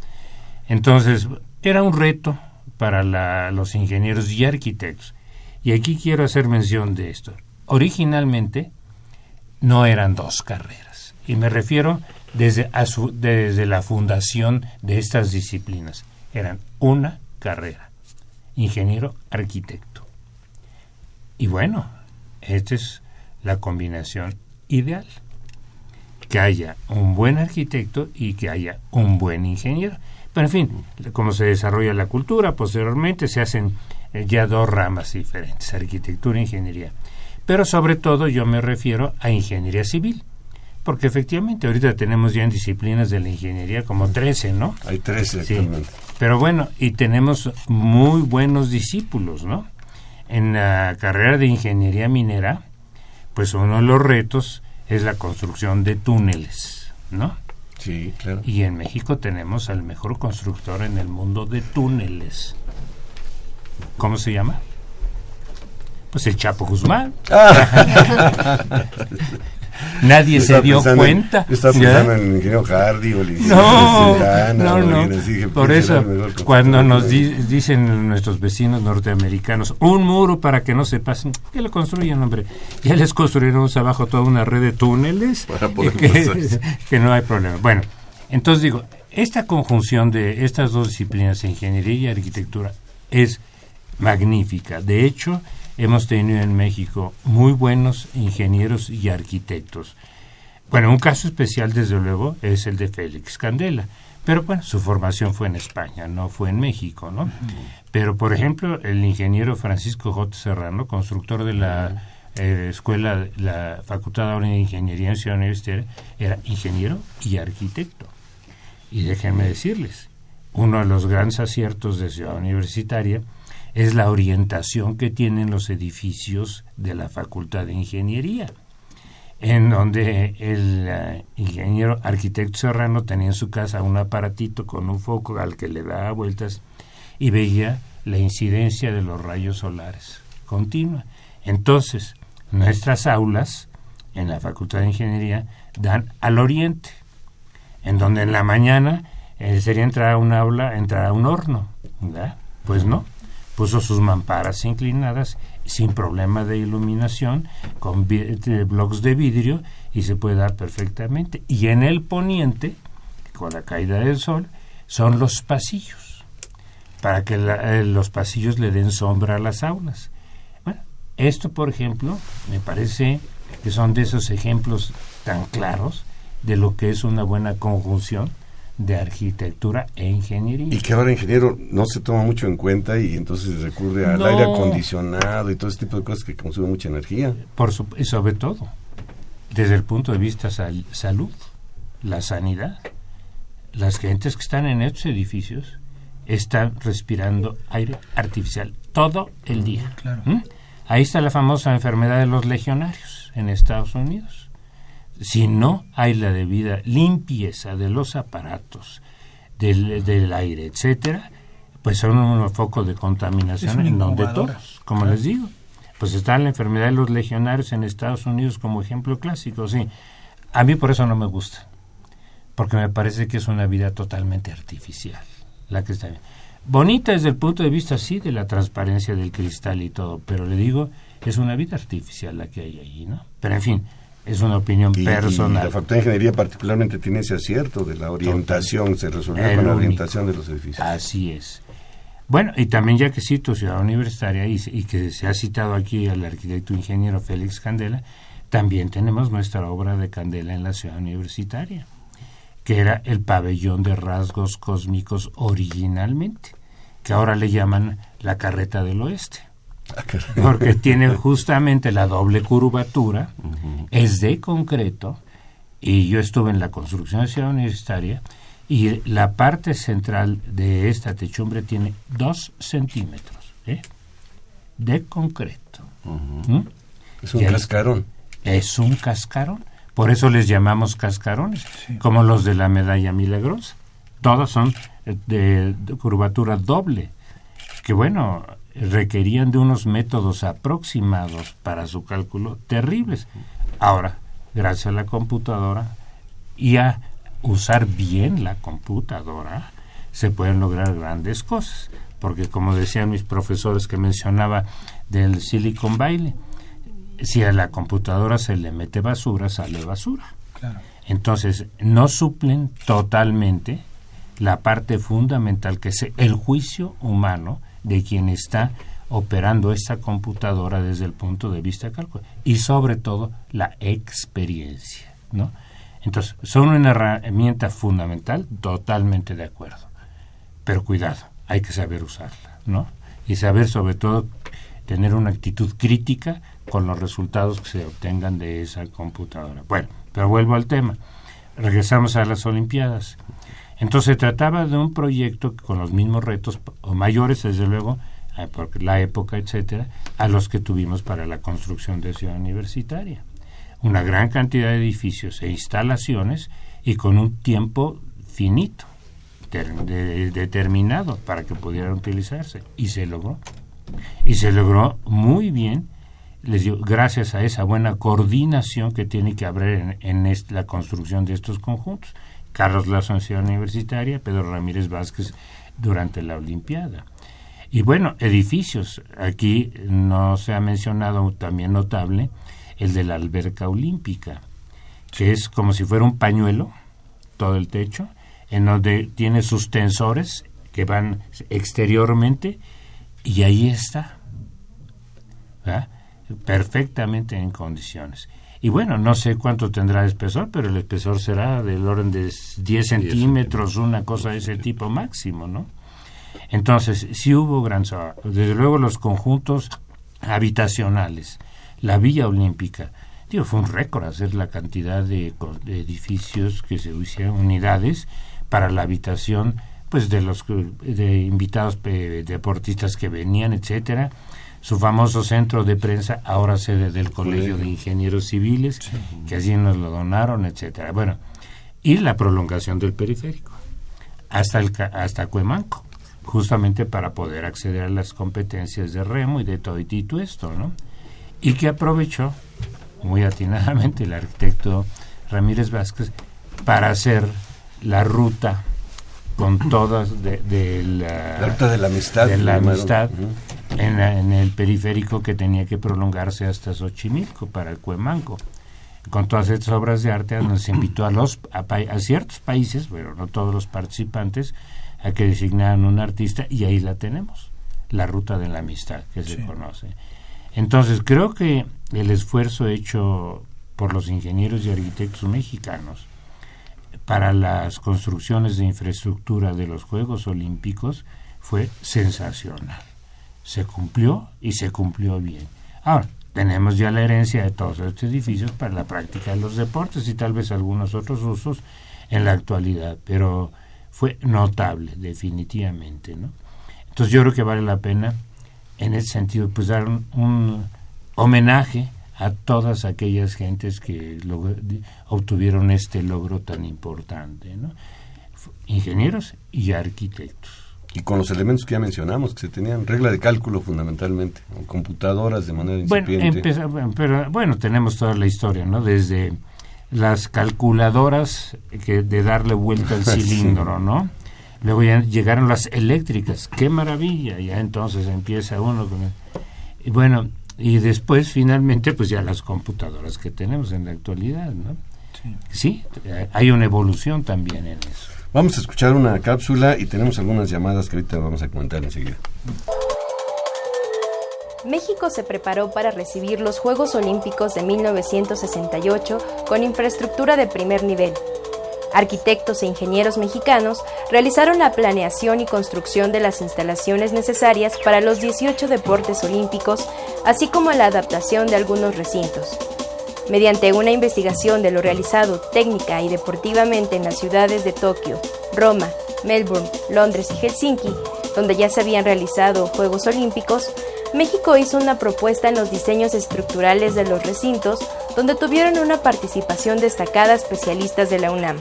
Entonces, era un reto para los ingenieros y arquitectos. Y aquí quiero hacer mención de esto. Originalmente no eran dos carreras, y me refiero desde, la fundación de estas disciplinas. Eran una carrera, ingeniero arquitecto. Y bueno, esta es la combinación ideal. Que haya un buen arquitecto y que haya un buen ingeniero. Pero en fin, como se desarrolla la cultura, posteriormente se hacen eh, ya dos ramas diferentes, arquitectura e ingeniería. Pero sobre todo yo me refiero a ingeniería civil, porque efectivamente ahorita tenemos ya en disciplinas de la ingeniería como 13, ¿no? Hay 13 sí. Pero bueno, y tenemos muy buenos discípulos, ¿no? En la carrera de ingeniería minera, pues uno de los retos es la construcción de túneles, ¿no? Sí, claro. Y en México tenemos al mejor constructor en el mundo de túneles. ¿Cómo se llama? Pues el Chapo Guzmán. Nadie se dio cuenta. yo estaba pensando en el ingeniero Hardy o el No, no, no. Por eso, cuando nos dicen nuestros vecinos norteamericanos, un muro para que no se pasen, que lo construyan, hombre. Ya les construyeron abajo toda una red de túneles. que, que no hay problema. Bueno, entonces digo, esta conjunción de estas dos disciplinas, ingeniería y arquitectura, es magnífica. De hecho, hemos tenido en México muy buenos ingenieros y arquitectos. Bueno, un caso especial, desde luego, es el de Félix Candela. Pero bueno, su formación fue en España, no fue en México, ¿no? Pero, por ejemplo, el ingeniero Francisco J. Serrano, constructor de la eh, escuela, la Facultad de Ingeniería en Ciudad Universitaria, era ingeniero y arquitecto. Y déjenme decirles, uno de los grandes aciertos de Ciudad Universitaria es la orientación que tienen los edificios de la Facultad de Ingeniería, en donde el eh, ingeniero arquitecto Serrano tenía en su casa un aparatito con un foco al que le daba vueltas y veía la incidencia de los rayos solares continua. Entonces, nuestras aulas en la Facultad de Ingeniería dan al oriente, en donde en la mañana eh, sería entrar a un aula, entrar a un horno. ¿verdad? Pues no, puso sus mamparas inclinadas sin problema de iluminación, con blocks de vidrio y se puede dar perfectamente. Y en el poniente, con la caída del sol, son los pasillos, para que eh, los pasillos le den sombra a las aulas. Bueno, esto, por ejemplo, me parece que son de esos ejemplos tan claros de lo que es una buena conjunción de arquitectura e ingeniería. Y que ahora ingeniero no se toma mucho en cuenta y entonces recurre al aire acondicionado y todo ese tipo de cosas que consumen mucha energía. Por y sobre todo, desde el punto de vista salud, la sanidad, las gentes que están en estos edificios están respirando aire artificial todo el día. ¿Mm? Ahí está la famosa enfermedad de los legionarios en Estados Unidos si no hay la debida limpieza de los aparatos, del, aire, etcétera, pues son unos focos de contaminación en donde todos, como les digo. Pues está la enfermedad de los legionarios en Estados Unidos como ejemplo clásico, sí. A mí por eso no me gusta, porque me parece que es una vida totalmente artificial, la que está Bonita desde el punto de vista, sí, de la transparencia del cristal y todo, pero le digo, es una vida artificial la que hay ahí, ¿no? Pero en fin, es una opinión personal. la Facultad de Ingeniería particularmente tiene ese acierto de la orientación, se resuelve con la orientación de los edificios. Así es. Bueno, y también ya que cito Ciudad Universitaria y, y, que se ha citado aquí al arquitecto ingeniero Félix Candela, también tenemos nuestra obra de Candela en la Ciudad Universitaria, que era el pabellón de rasgos cósmicos originalmente, que ahora le llaman la carreta del oeste porque tiene justamente la doble curvatura, es de concreto, y yo estuve en la construcción de ciudad universitaria, y la parte central de esta techumbre tiene dos centímetros ¿eh? de concreto. ¿Mm? Es un cascarón. Es un cascarón. Por eso les llamamos cascarones, como los de la medalla milagrosa. Todos son de, curvatura doble, que bueno, requerían de unos métodos aproximados para su cálculo terribles. Ahora, gracias a la computadora y a usar bien la computadora, se pueden lograr grandes cosas. Porque como decían mis profesores que mencionaba del Silicon Valley, si a la computadora se le mete basura, sale basura. Entonces, no suplen totalmente la parte fundamental que es el juicio humano de quien está operando esta computadora desde el punto de vista cálculo y sobre todo la experiencia, ¿no? Entonces, son una herramienta fundamental, totalmente de acuerdo. Pero cuidado, hay que saber usarla, ¿no? Y saber sobre todo tener una actitud crítica con los resultados que se obtengan de esa computadora. Bueno, pero vuelvo al tema. Regresamos a las Olimpiadas. Entonces se trataba de un proyecto con los mismos retos, o mayores desde luego, por la época, etcétera, a los que tuvimos para la construcción de Ciudad Universitaria una gran cantidad de edificios e instalaciones y con un tiempo finito, determinado para que pudieran utilizarse. Y se logró. Y se logró muy bien, les digo, gracias a esa buena coordinación que tiene que haber en, la construcción de estos conjuntos. Carlos Lazo en Ciudad Universitaria, Pedro Ramírez Vázquez durante la Olimpiada. Y bueno, edificios. Aquí no se ha mencionado también notable el de la alberca olímpica, que es como si fuera un pañuelo, todo el techo, en donde tiene sus tensores que van exteriormente y ahí está, perfectamente en condiciones. Y bueno, no sé cuánto tendrá el espesor, pero el espesor será del orden de 10 centímetros, una cosa de ese tipo máximo, ¿no? Entonces, sí hubo gran... Desde luego los conjuntos habitacionales, la Villa Olímpica. Digo, fue un récord hacer la cantidad de, edificios que se hicieron, unidades para la habitación pues de los de invitados deportistas que venían, etcétera. Su famoso centro de prensa, ahora sede del Colegio de Ingenieros Civiles, que allí nos lo donaron, etcétera. Bueno, y la prolongación del periférico hasta el hasta Cuemanco, justamente para poder acceder a las competencias de remo y de todo y esto, ¿no? y que aprovechó muy atinadamente el arquitecto Ramírez Vázquez para hacer la ruta con todas de, la, ruta de la amistad, de la amistad en, el periférico que tenía que prolongarse hasta Xochimilco para el Cuemanco. Con todas estas obras de arte nos invitó a los a, ciertos países, pero no todos los participantes, a que designaran un artista y ahí la tenemos, la ruta de la amistad que se conoce. Entonces, creo que el esfuerzo hecho por los ingenieros y arquitectos mexicanos para las construcciones de infraestructura de los Juegos Olímpicos fue sensacional. Se cumplió y se cumplió bien. Ahora, tenemos ya la herencia de todos estos edificios para la práctica de los deportes y tal vez algunos otros usos en la actualidad, pero fue notable, definitivamente. Entonces yo creo que vale la pena en ese sentido, pues dar un, homenaje a todas aquellas gentes que obtuvieron este logro tan importante, ¿no? ingenieros y arquitectos. Y con los elementos que ya mencionamos, que se tenían regla de cálculo fundamentalmente, computadoras de manera incipiente. Bueno, pero bueno, tenemos toda la historia, ¿no? Desde las calculadoras que de darle vuelta al cilindro, ¿no? Luego ya llegaron las eléctricas, qué maravilla, ya entonces empieza uno con... Y bueno, y después finalmente pues ya las computadoras que tenemos en la actualidad, ¿no? Sí. hay una evolución también en eso. Vamos a escuchar una cápsula y tenemos algunas llamadas que ahorita vamos a comentar enseguida. México se preparó para recibir los Juegos Olímpicos de 1968 con infraestructura de primer nivel arquitectos e ingenieros mexicanos realizaron la planeación y construcción de las instalaciones necesarias para los 18 deportes olímpicos, así como la adaptación de algunos recintos. Mediante una investigación de lo realizado técnica y deportivamente en las ciudades de Tokio, Roma, Melbourne, Londres y Helsinki, donde ya se habían realizado Juegos Olímpicos, México hizo una propuesta en los diseños estructurales de los recintos, donde tuvieron una participación destacada especialistas de la UNAM.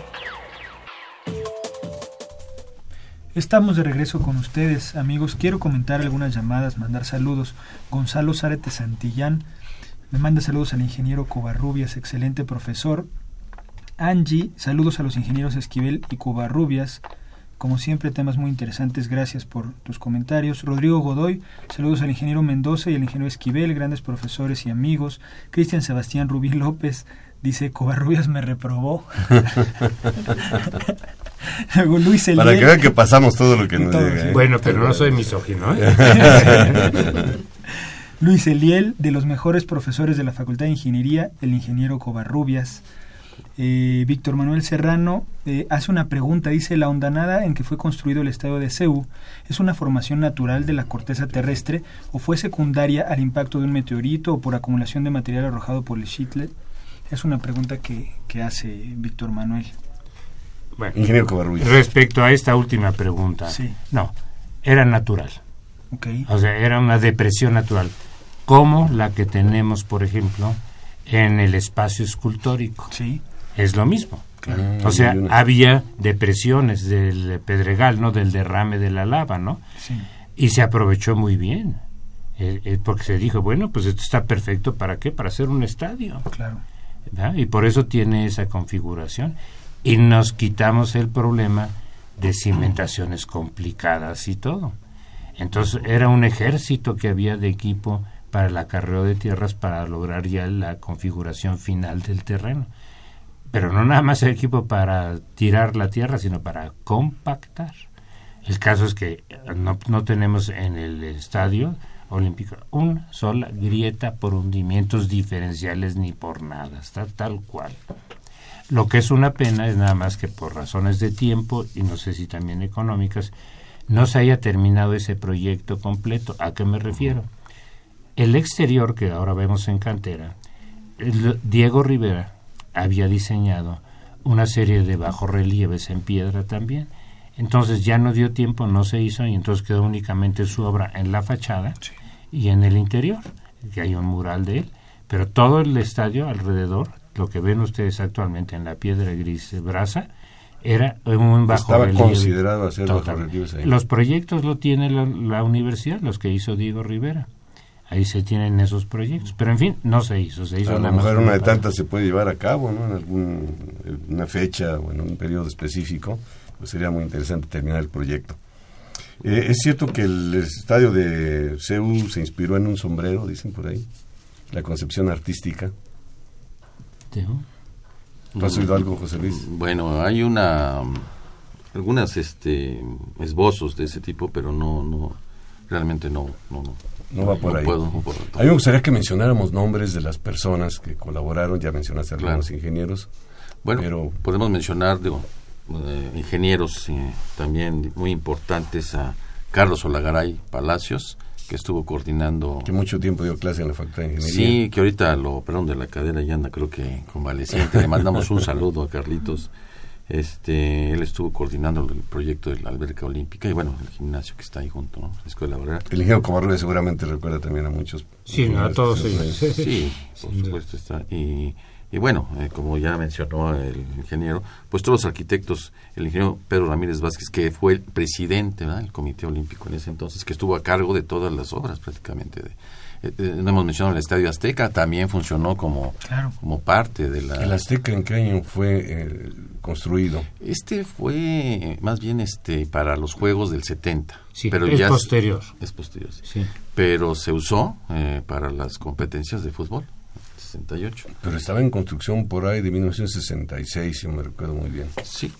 Estamos de regreso con ustedes, amigos. Quiero comentar algunas llamadas, mandar saludos. Gonzalo Zárate Santillán me manda saludos al ingeniero Covarrubias, excelente profesor. Angie, saludos a los ingenieros Esquivel y Covarrubias. Como siempre, temas muy interesantes. Gracias por tus comentarios. Rodrigo Godoy, saludos al ingeniero Mendoza y al ingeniero Esquivel, grandes profesores y amigos. Cristian Sebastián Rubí López dice: Covarrubias me reprobó. Luis Eliel. Para que vean que pasamos todo lo que nos llega. ¿eh? Bueno, pero no soy misógino. ¿eh? Luis Eliel, de los mejores profesores de la Facultad de Ingeniería, el ingeniero Covarrubias. Eh, Víctor Manuel Serrano eh, hace una pregunta, dice, la ondanada en que fue construido el estadio de Ceú es una formación natural de la corteza terrestre o fue secundaria al impacto de un meteorito o por acumulación de material arrojado por el Schittler? Es una pregunta que, que hace Víctor Manuel. Bueno, Ingeniero Covarrubias. Respecto a esta última pregunta, no, era natural. O sea, era una depresión natural, como la que tenemos, por ejemplo, en el espacio escultórico. Sí. Es lo mismo. o sea, había depresiones del pedregal, ¿no? Del derrame de la lava, ¿no? Sí. Y se aprovechó muy bien. Eh, eh, porque se dijo, bueno, pues esto está perfecto, ¿para qué? Para hacer un estadio. Claro. Y por eso tiene esa configuración y nos quitamos el problema de cimentaciones complicadas y todo. Entonces era un ejército que había de equipo para el acarreo de tierras para lograr ya la configuración final del terreno. Pero no nada más el equipo para tirar la tierra, sino para compactar. El caso es que no, no tenemos en el estadio olímpico una sola grieta por hundimientos diferenciales ni por nada, está tal cual. Lo que es una pena es nada más que por razones de tiempo y no sé si también económicas, no se haya terminado ese proyecto completo. ¿A qué me refiero? El exterior que ahora vemos en cantera, Diego Rivera había diseñado una serie de bajorrelieves en piedra también. Entonces ya no dio tiempo, no se hizo y entonces quedó únicamente su obra en la fachada y en el interior, que hay un mural de él. Pero todo el estadio alrededor lo que ven ustedes actualmente en la piedra gris brasa, era un bajo Estaba considerado hacer bajo ahí. Los proyectos lo tiene la, universidad, los que hizo Diego Rivera. Ahí se tienen esos proyectos. Pero en fin, no se hizo. Se hizo a lo mejor una de tantas se puede llevar a cabo, ¿no? En alguna fecha o en un periodo específico. Pues sería muy interesante terminar el proyecto. Eh, es cierto que el estadio de CEU se inspiró en un sombrero, dicen por ahí. La concepción artística. ¿Has oído algo, José Luis? Bueno, hay una algunas este esbozos de ese tipo, pero no no realmente no no no, va por ahí. a mí me gustaría que mencionáramos nombres de las personas que colaboraron, ya mencionaste a algunos ingenieros. Bueno, pero podemos mencionar digo, eh, ingenieros eh, también muy importantes a Carlos Olagaray Palacios, que estuvo coordinando. Que mucho tiempo dio clase en la Facultad de Ingeniería. Sí, que ahorita lo perdón de la cadera ya anda, creo que convaleciente. Le mandamos un saludo a Carlitos. Este, él estuvo coordinando el proyecto de la alberca olímpica y bueno, el gimnasio que está ahí junto, ¿no? la escuela obrera. El ingeniero Comarrubias seguramente recuerda también a muchos. Sí, a todos ellos. Sí, por supuesto está. Y y bueno, eh, como ya mencionó el ingeniero, pues todos los arquitectos, el ingeniero Pedro Ramírez Vázquez, que fue el presidente del Comité Olímpico en ese entonces, que estuvo a cargo de todas las obras prácticamente. De, eh, eh, no hemos mencionado el Estadio Azteca, también funcionó como, como parte de la... ¿El Azteca en qué año fue construido? Este fue más bien este para los Juegos del 70. Sí, pero es posterior. Es posterior, sí. Pero se usó para las competencias de fútbol. Pero estaba en construcción por ahí de 1966, si me recuerdo muy bien. Sí.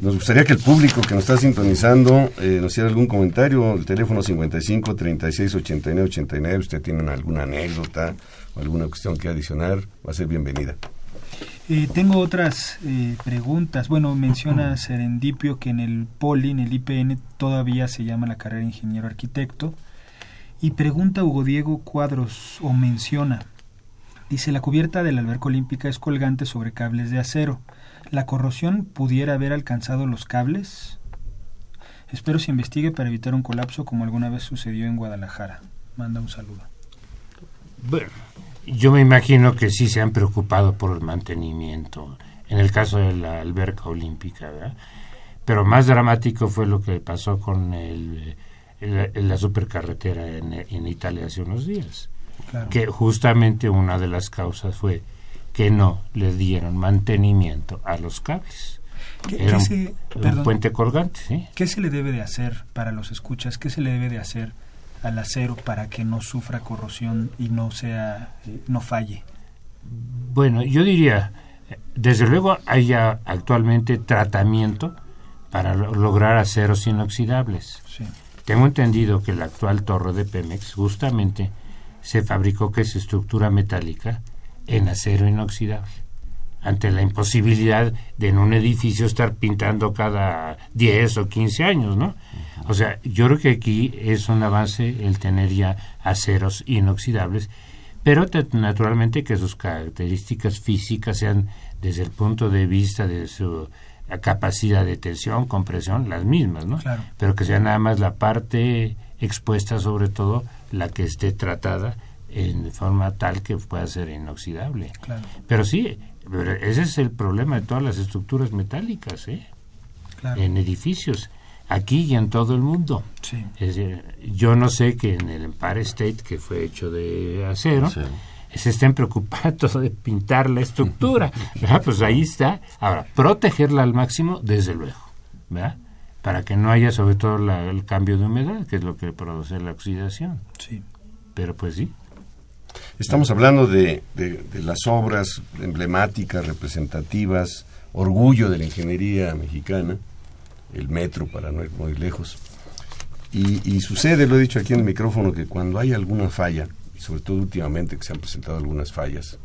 Nos gustaría que el público que nos está sintonizando eh, nos hiciera algún comentario. El teléfono 55 36 89 89. Usted tiene alguna anécdota o alguna cuestión que adicionar, va a ser bienvenida. Eh, tengo otras eh, preguntas. Bueno, menciona Serendipio que en el POLI, en el IPN, todavía se llama la carrera ingeniero arquitecto. Y pregunta Hugo Diego Cuadros, o menciona, Dice, la cubierta de la alberca olímpica es colgante sobre cables de acero. ¿La corrosión pudiera haber alcanzado los cables? Espero se investigue para evitar un colapso como alguna vez sucedió en Guadalajara. manda un saludo. Bueno, yo me imagino que sí se han preocupado por el mantenimiento, en el caso de la alberca olímpica, ¿verdad? Pero más dramático fue lo que pasó con el, la supercarretera en, en, Italia hace unos días. Que justamente una de las causas fue que no le dieron mantenimiento a los cables. Era un, puente colgante, ¿sí? ¿Qué se le debe de hacer para los escuchas? ¿Qué se le debe de hacer al acero para que no sufra corrosión y no sea eh, no falle? Bueno, yo diría, desde luego hay actualmente tratamiento para lograr aceros inoxidables. Tengo entendido que la actual torre de Pemex justamente se fabricó que es estructura metálica en acero inoxidable ante la imposibilidad de en un edificio estar pintando cada 10 o 15 años, ¿no? O sea, yo creo que aquí es un avance el tener ya aceros inoxidables, pero naturalmente que sus características físicas sean desde el punto de vista de su capacidad de tensión, compresión, las mismas, ¿no? Pero que sea nada más la parte expuesta, sobre todo la que esté tratada en forma tal que pueda ser inoxidable. Pero sí, ese es el problema de todas las estructuras metálicas, ¿eh? En edificios, aquí y en todo el mundo. yo no sé que en el Empire State, que fue hecho de acero, se estén preocupando de pintar la estructura. Pues ahí está. Ahora, protegerla al máximo, desde luego, ¿verdad? Para que no haya sobre todo el cambio de humedad, que es lo que produce la oxidación. Sí. Pero pues sí. Estamos hablando de, de, las obras emblemáticas, representativas, orgullo de la ingeniería mexicana, el metro para no ir muy lejos. Y, y, sucede, lo he dicho aquí en el micrófono, que cuando hay alguna falla, y sobre todo últimamente que se han presentado algunas fallas,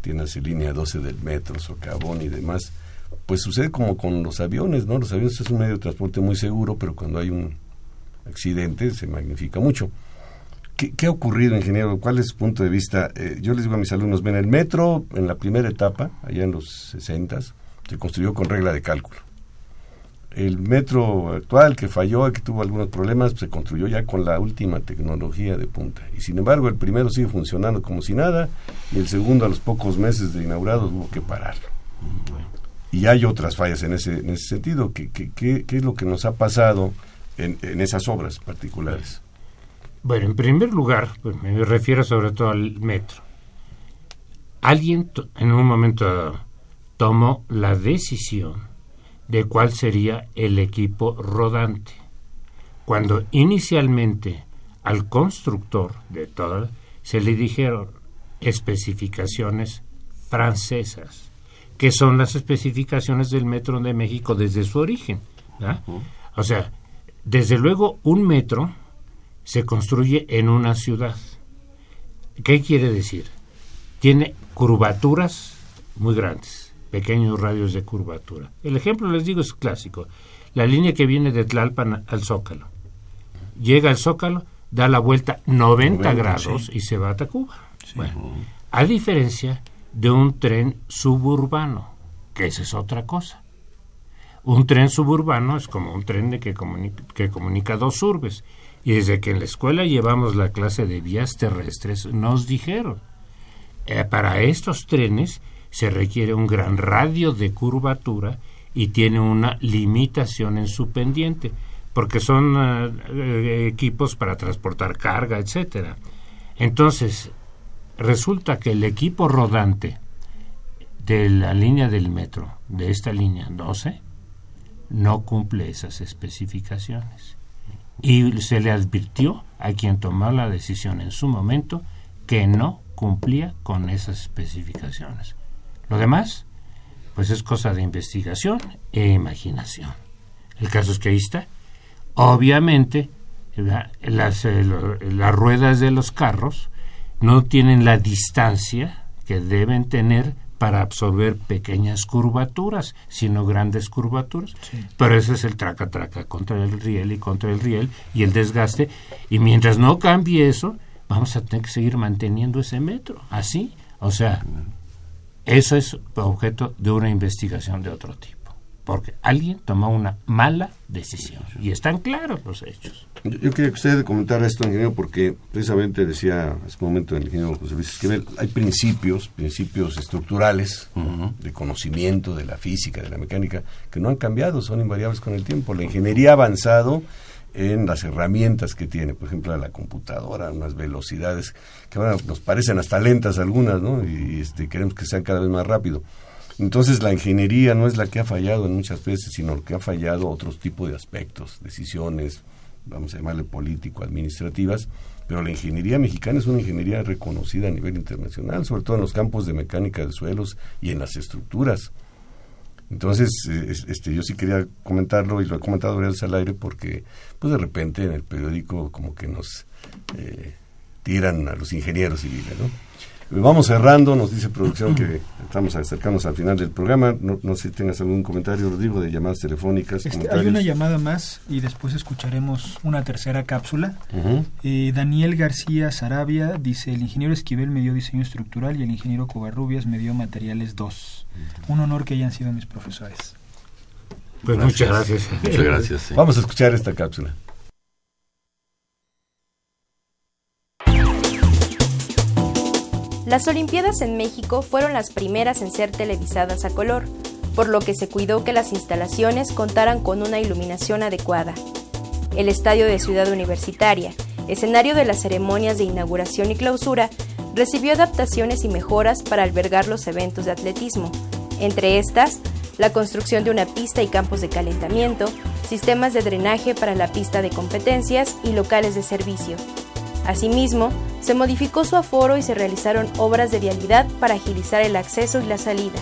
tienes línea 12 del metro, socavón y demás, pues sucede como con los aviones, ¿no? Los aviones es un medio de transporte muy seguro, pero cuando hay un accidente se magnifica mucho. ¿Qué, ha ocurrido, ingeniero? ¿Cuál es su punto de vista? Eh, yo les digo a mis alumnos, ven, el metro en la primera etapa, allá en los 60, se construyó con regla de cálculo. El metro actual que falló que tuvo algunos problemas, se construyó ya con la última tecnología de punta. Y sin embargo, el primero sigue funcionando como si nada, y el segundo a los pocos meses de inaugurado hubo que pararlo. Y hay otras fallas en ese, en ese sentido. ¿Qué, es lo que nos ha pasado en, esas obras particulares? Bueno, en primer lugar, pues, me refiero sobre todo al metro. Alguien en un momento tomó la decisión de cuál sería el equipo rodante. Cuando inicialmente al constructor de todo se le dijeron especificaciones francesas, que son las especificaciones del metro de México desde su origen. O sea, desde luego un metro se construye en una ciudad. ¿Qué quiere decir? Tiene curvaturas muy grandes, pequeños radios de curvatura. El ejemplo, les digo, es clásico. La línea que viene de Tlalpan al Zócalo. Llega al Zócalo, da la vuelta 90, grados y se va a Tacuba. Bueno, a diferencia de un tren suburbano, que esa es otra cosa. Un tren suburbano es como un tren de que, comunica, que comunica dos urbes y desde que en la escuela llevamos la clase de vías terrestres, nos dijeron, eh, para estos trenes se requiere un gran radio de curvatura y tiene una limitación en su pendiente, porque son eh, eh, equipos para transportar carga, etcétera. Entonces, resulta que el equipo rodante de la línea del metro, de esta línea 12, no cumple esas especificaciones y se le advirtió a quien tomó la decisión en su momento que no cumplía con esas especificaciones. Lo demás, pues es cosa de investigación e imaginación. El caso es que ahí está. Obviamente, las, eh, las ruedas de los carros no tienen la distancia que deben tener para absorber pequeñas curvaturas, sino grandes curvaturas. Pero ese es el traca-traca contra el riel y contra el riel y el desgaste. Y mientras no cambie eso, vamos a tener que seguir manteniendo ese metro. Así. O sea, eso es objeto de una investigación de otro tipo. porque alguien tomó una mala decisión. Y están claros los hechos. Yo, quería que usted comentara esto, ingeniero, porque precisamente decía hace un momento el ingeniero José Luis Esquivel, hay principios, principios estructurales de conocimiento de la física, de la mecánica, que no han cambiado, son invariables con el tiempo. La ingeniería ha avanzado en las herramientas que tiene, por ejemplo, la computadora, unas velocidades que ahora nos parecen hasta lentas algunas, ¿no? Y este, queremos que sean cada vez más rápido. Entonces la ingeniería no es la que ha fallado en muchas veces, sino que ha fallado otros tipos de aspectos, decisiones, vamos a llamarle político, administrativas, pero la ingeniería mexicana es una ingeniería reconocida a nivel internacional, sobre todo en los campos de mecánica de suelos y en las estructuras. Entonces, este, yo sí quería comentarlo y lo he comentado al aire porque, pues de repente en el periódico como que nos eh, tiran a los ingenieros civiles, ¿no? Vamos cerrando, nos dice producción que estamos acercándonos al final del programa. No, no sé si tengas algún comentario, Rodrigo, de llamadas telefónicas. Este, hay una llamada más y después escucharemos una tercera cápsula. Eh, Daniel García Sarabia dice, el ingeniero Esquivel me dio diseño estructural y el ingeniero Covarrubias me dio materiales 2. Un honor que hayan sido mis profesores. Pues muchas gracias. Muchas gracias. Vamos a escuchar esta cápsula. Las Olimpiadas en México fueron las primeras en ser televisadas a color, por lo que se cuidó que las instalaciones contaran con una iluminación adecuada. El estadio de Ciudad Universitaria, escenario de las ceremonias de inauguración y clausura, recibió adaptaciones y mejoras para albergar los eventos de atletismo, entre estas, la construcción de una pista y campos de calentamiento, sistemas de drenaje para la pista de competencias y locales de servicio. Asimismo, se modificó su aforo y se realizaron obras de vialidad para agilizar el acceso y la salida.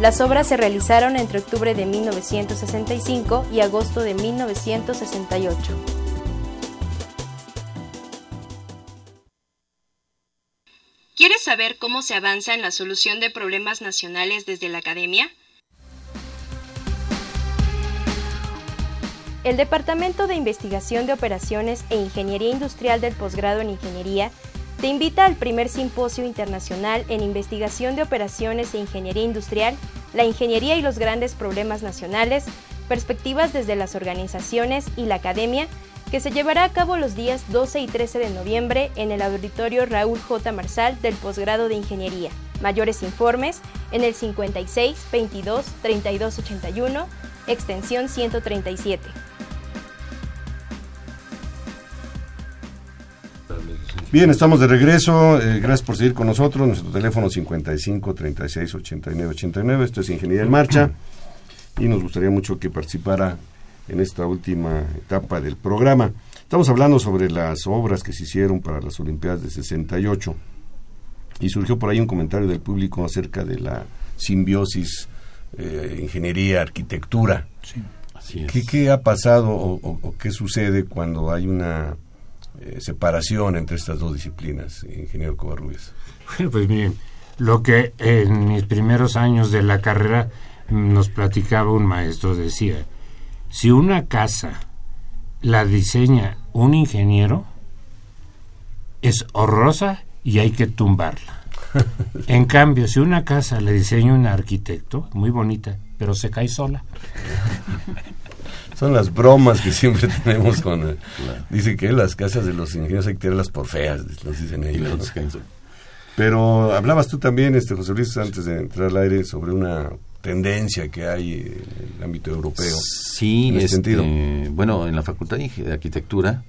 Las obras se realizaron entre octubre de 1965 y agosto de 1968. ¿Quieres saber cómo se avanza en la solución de problemas nacionales desde la academia? El Departamento de Investigación de Operaciones e Ingeniería Industrial del Posgrado en Ingeniería te invita al primer simposio internacional en investigación de operaciones e ingeniería industrial, la ingeniería y los grandes problemas nacionales, perspectivas desde las organizaciones y la academia, que se llevará a cabo los días 12 y 13 de noviembre en el auditorio Raúl J. Marsal del posgrado de Ingeniería. Mayores informes en el 56 22 32 81, extensión 137. Bien, estamos de regreso. Eh, gracias por seguir con nosotros. Nuestro teléfono 55 36 89 89. Esto es Ingeniería en Marcha. Y nos gustaría mucho que participara en esta última etapa del programa. Estamos hablando sobre las obras que se hicieron para las Olimpiadas de 68. Y surgió por ahí un comentario del público acerca de la simbiosis eh, ingeniería-arquitectura. Sí, así es. ¿Qué, ha pasado o qué sucede cuando hay una eh, separación entre estas dos disciplinas, ingeniero Covarrubias? Bueno, pues miren, lo que en mis primeros años de la carrera nos platicaba un maestro, decía, si una casa la diseña un ingeniero, es horrorosa y hay que tumbarla. En cambio, si una casa la diseña un arquitecto, muy bonita, pero se cae sola. Son las bromas que siempre tenemos con... Eh, dice que las casas de los ingenieros hay que tirarlas por feas, nos dicen ellos. Pero hablabas tú también, este José Luis, antes de entrar al aire, sobre una tendencia que hay en el ámbito europeo. Sí, en ese sentido. Este, bueno, en la Facultad de Arquitectura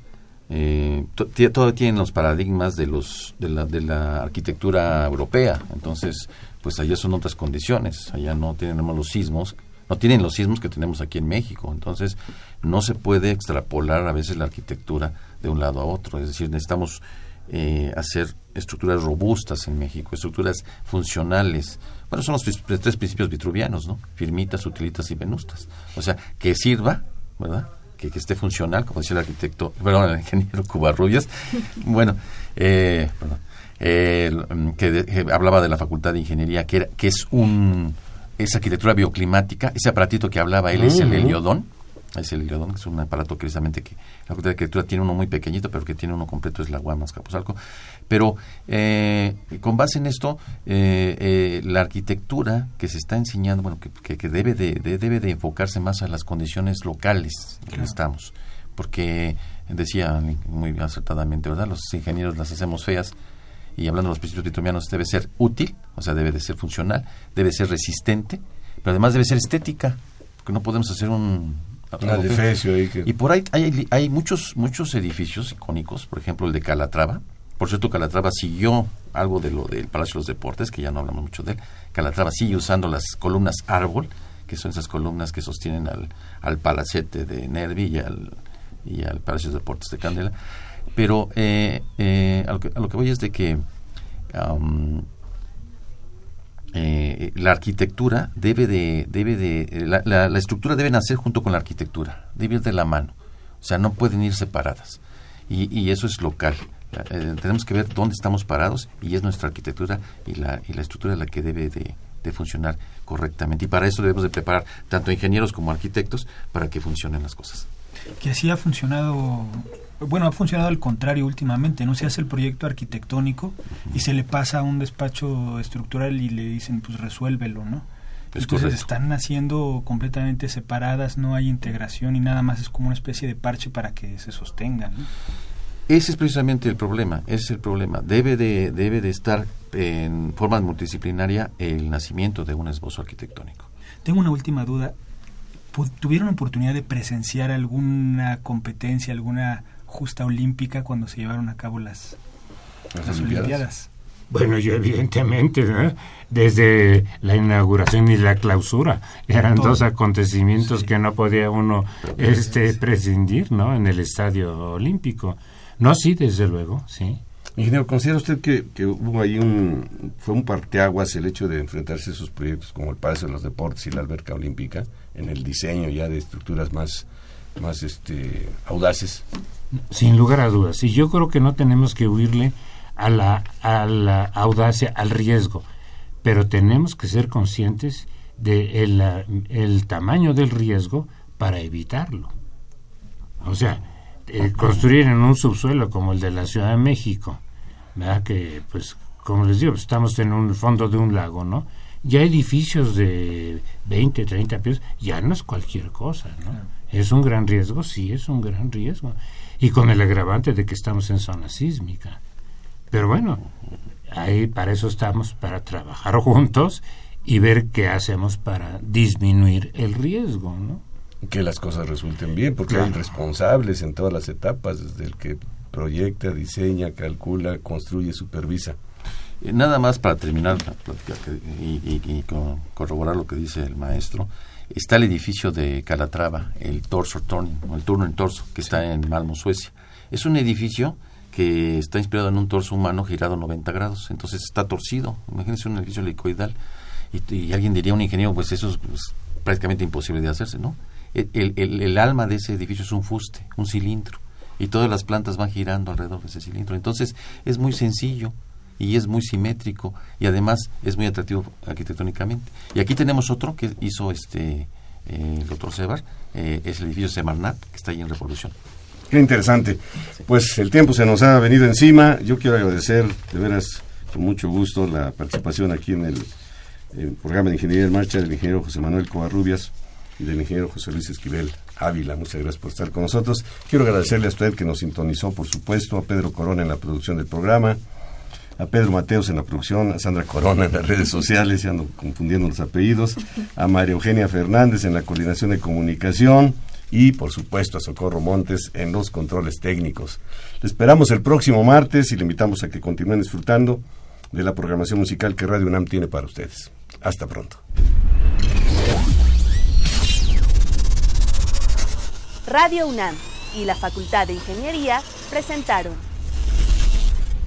eh, todavía tienen los paradigmas de los de la, de la arquitectura europea. Entonces, pues allá son otras condiciones. Allá no tenemos los sismos no tienen los sismos que tenemos aquí en México. Entonces, no se puede extrapolar a veces la arquitectura de un lado a otro. Es decir, necesitamos eh, hacer estructuras robustas en México, estructuras funcionales. Bueno, son los tres principios vitruvianos, ¿no? Firmitas, utilitas y venustas. O sea, que sirva, ¿verdad? Que, esté funcional, como decía el arquitecto, perdón, el ingeniero Cubarrubias. bueno, eh, que, hablaba de la Facultad de Ingeniería, que, era, que es un esa arquitectura bioclimática, ese aparatito que hablaba él es el heliodón, es el heliodón, que es un aparato precisamente que la Facultad de Arquitectura tiene uno muy pequeñito, pero que tiene uno completo es la UAM Capuzalco. Pero eh, con base en esto, eh, eh, la arquitectura que se está enseñando, bueno, que, que, debe, de, debe de enfocarse más a las condiciones locales en que estamos, porque decía muy acertadamente, ¿verdad? Los ingenieros las hacemos feas y hablando de los principios vitorianos debe ser útil, o sea, debe de ser funcional, debe ser resistente, pero además debe ser estética, porque no podemos hacer un y por ahí hay, hay, muchos muchos edificios icónicos, por ejemplo el de Calatrava. Por cierto, Calatrava siguió algo de lo del Palacio de los Deportes, que ya no hablamos mucho de él. Calatrava sigue usando las columnas árbol, que son esas columnas que sostienen al, al palacete de Nervi y al, y al Palacio de los Deportes de Candela. Pero eh, eh, a, lo que, voy es de que eh, la arquitectura debe de, debe de la, la, estructura debe nacer junto con la arquitectura, debe ir de la mano, o sea, no pueden ir separadas. Y, y eso es local. Eh, tenemos que ver dónde estamos parados y es nuestra arquitectura y la, y la estructura la que debe de, de funcionar correctamente. Y para eso debemos de preparar tanto ingenieros como arquitectos para que funcionen las cosas. Que así ha funcionado bueno, ha funcionado al contrario últimamente, ¿no? Se hace el proyecto arquitectónico y se le pasa a un despacho estructural y le dicen, pues resuélvelo, ¿no? Entonces están haciendo completamente separadas, no hay integración y nada más es como una especie de parche para que se sostengan. Ese es precisamente el problema, ese es el problema. Debe de, debe de estar en forma multidisciplinaria el nacimiento de un esbozo arquitectónico. Tengo una última duda. ¿Tuvieron oportunidad de presenciar alguna competencia, alguna justa olímpica cuando se llevaron a cabo las, las, Olimpiadas. Bueno, yo evidentemente, desde la inauguración y la clausura, eran dos acontecimientos que no podía uno este prescindir, ¿no? En el Estadio Olímpico. No, sí, desde luego, sí. Ingeniero, ¿considera usted que, que, hubo ahí un, fue un parteaguas el hecho de enfrentarse a esos proyectos como el Palacio de los Deportes y la Alberca Olímpica en el diseño ya de estructuras más, más este, audaces? Sin lugar a dudas. Y yo creo que no tenemos que huirle a la, a la audacia, al riesgo, pero tenemos que ser conscientes de el, el tamaño del riesgo para evitarlo. O sea, eh, construir en un subsuelo como el de la Ciudad de México, ¿verdad? que pues como les digo, estamos en un fondo de un lago, ¿no? Ya edificios de 20, 30 pisos, ya no es cualquier cosa, ¿no? ¿Es un gran riesgo? Sí, es un gran riesgo y con el agravante de que estamos en zona sísmica. Pero bueno, ahí para eso estamos, para trabajar juntos y ver qué hacemos para disminuir el riesgo, ¿no? Que las cosas resulten bien, porque hay responsables en todas las etapas, desde el que proyecta, diseña, calcula, construye, supervisa. Eh, nada más para terminar la plática y, corroborar lo que dice el maestro, está el edificio de Calatrava, el Torso Turning, el turno en torso, que está en Malmo, Suecia. Es un edificio que está inspirado en un torso humano girado 90 grados, entonces está torcido. Imagínense un edificio helicoidal. Y, alguien diría, un ingeniero, pues eso es pues, prácticamente imposible de hacerse, ¿no? El, el, el, alma de ese edificio es un fuste, un cilindro, y todas las plantas van girando alrededor de ese cilindro. Entonces es muy sencillo y es muy simétrico y además es muy atractivo arquitectónicamente. Y aquí tenemos otro que hizo este eh, el doctor Sebar, eh, es el edificio Semarnat, que está ahí en Revolución. Qué interesante. Pues el tiempo se nos ha venido encima. Yo quiero agradecer de veras con mucho gusto la participación aquí en el, programa de Ingeniería en Marcha del ingeniero José Manuel Covarrubias y del ingeniero José Luis Esquivel Ávila. Muchas gracias por estar con nosotros. Quiero agradecerle a usted que nos sintonizó, por supuesto, a Pedro Corona en la producción del programa, a Pedro Mateos en la producción, a Sandra Corona en las redes sociales, ya confundiendo los apellidos, a María Eugenia Fernández en la coordinación de comunicación y por supuesto a Socorro Montes en los controles técnicos. Le esperamos el próximo martes y le invitamos a que continúen disfrutando de la programación musical que Radio UNAM tiene para ustedes. Hasta pronto. Radio UNAM y la Facultad de Ingeniería presentaron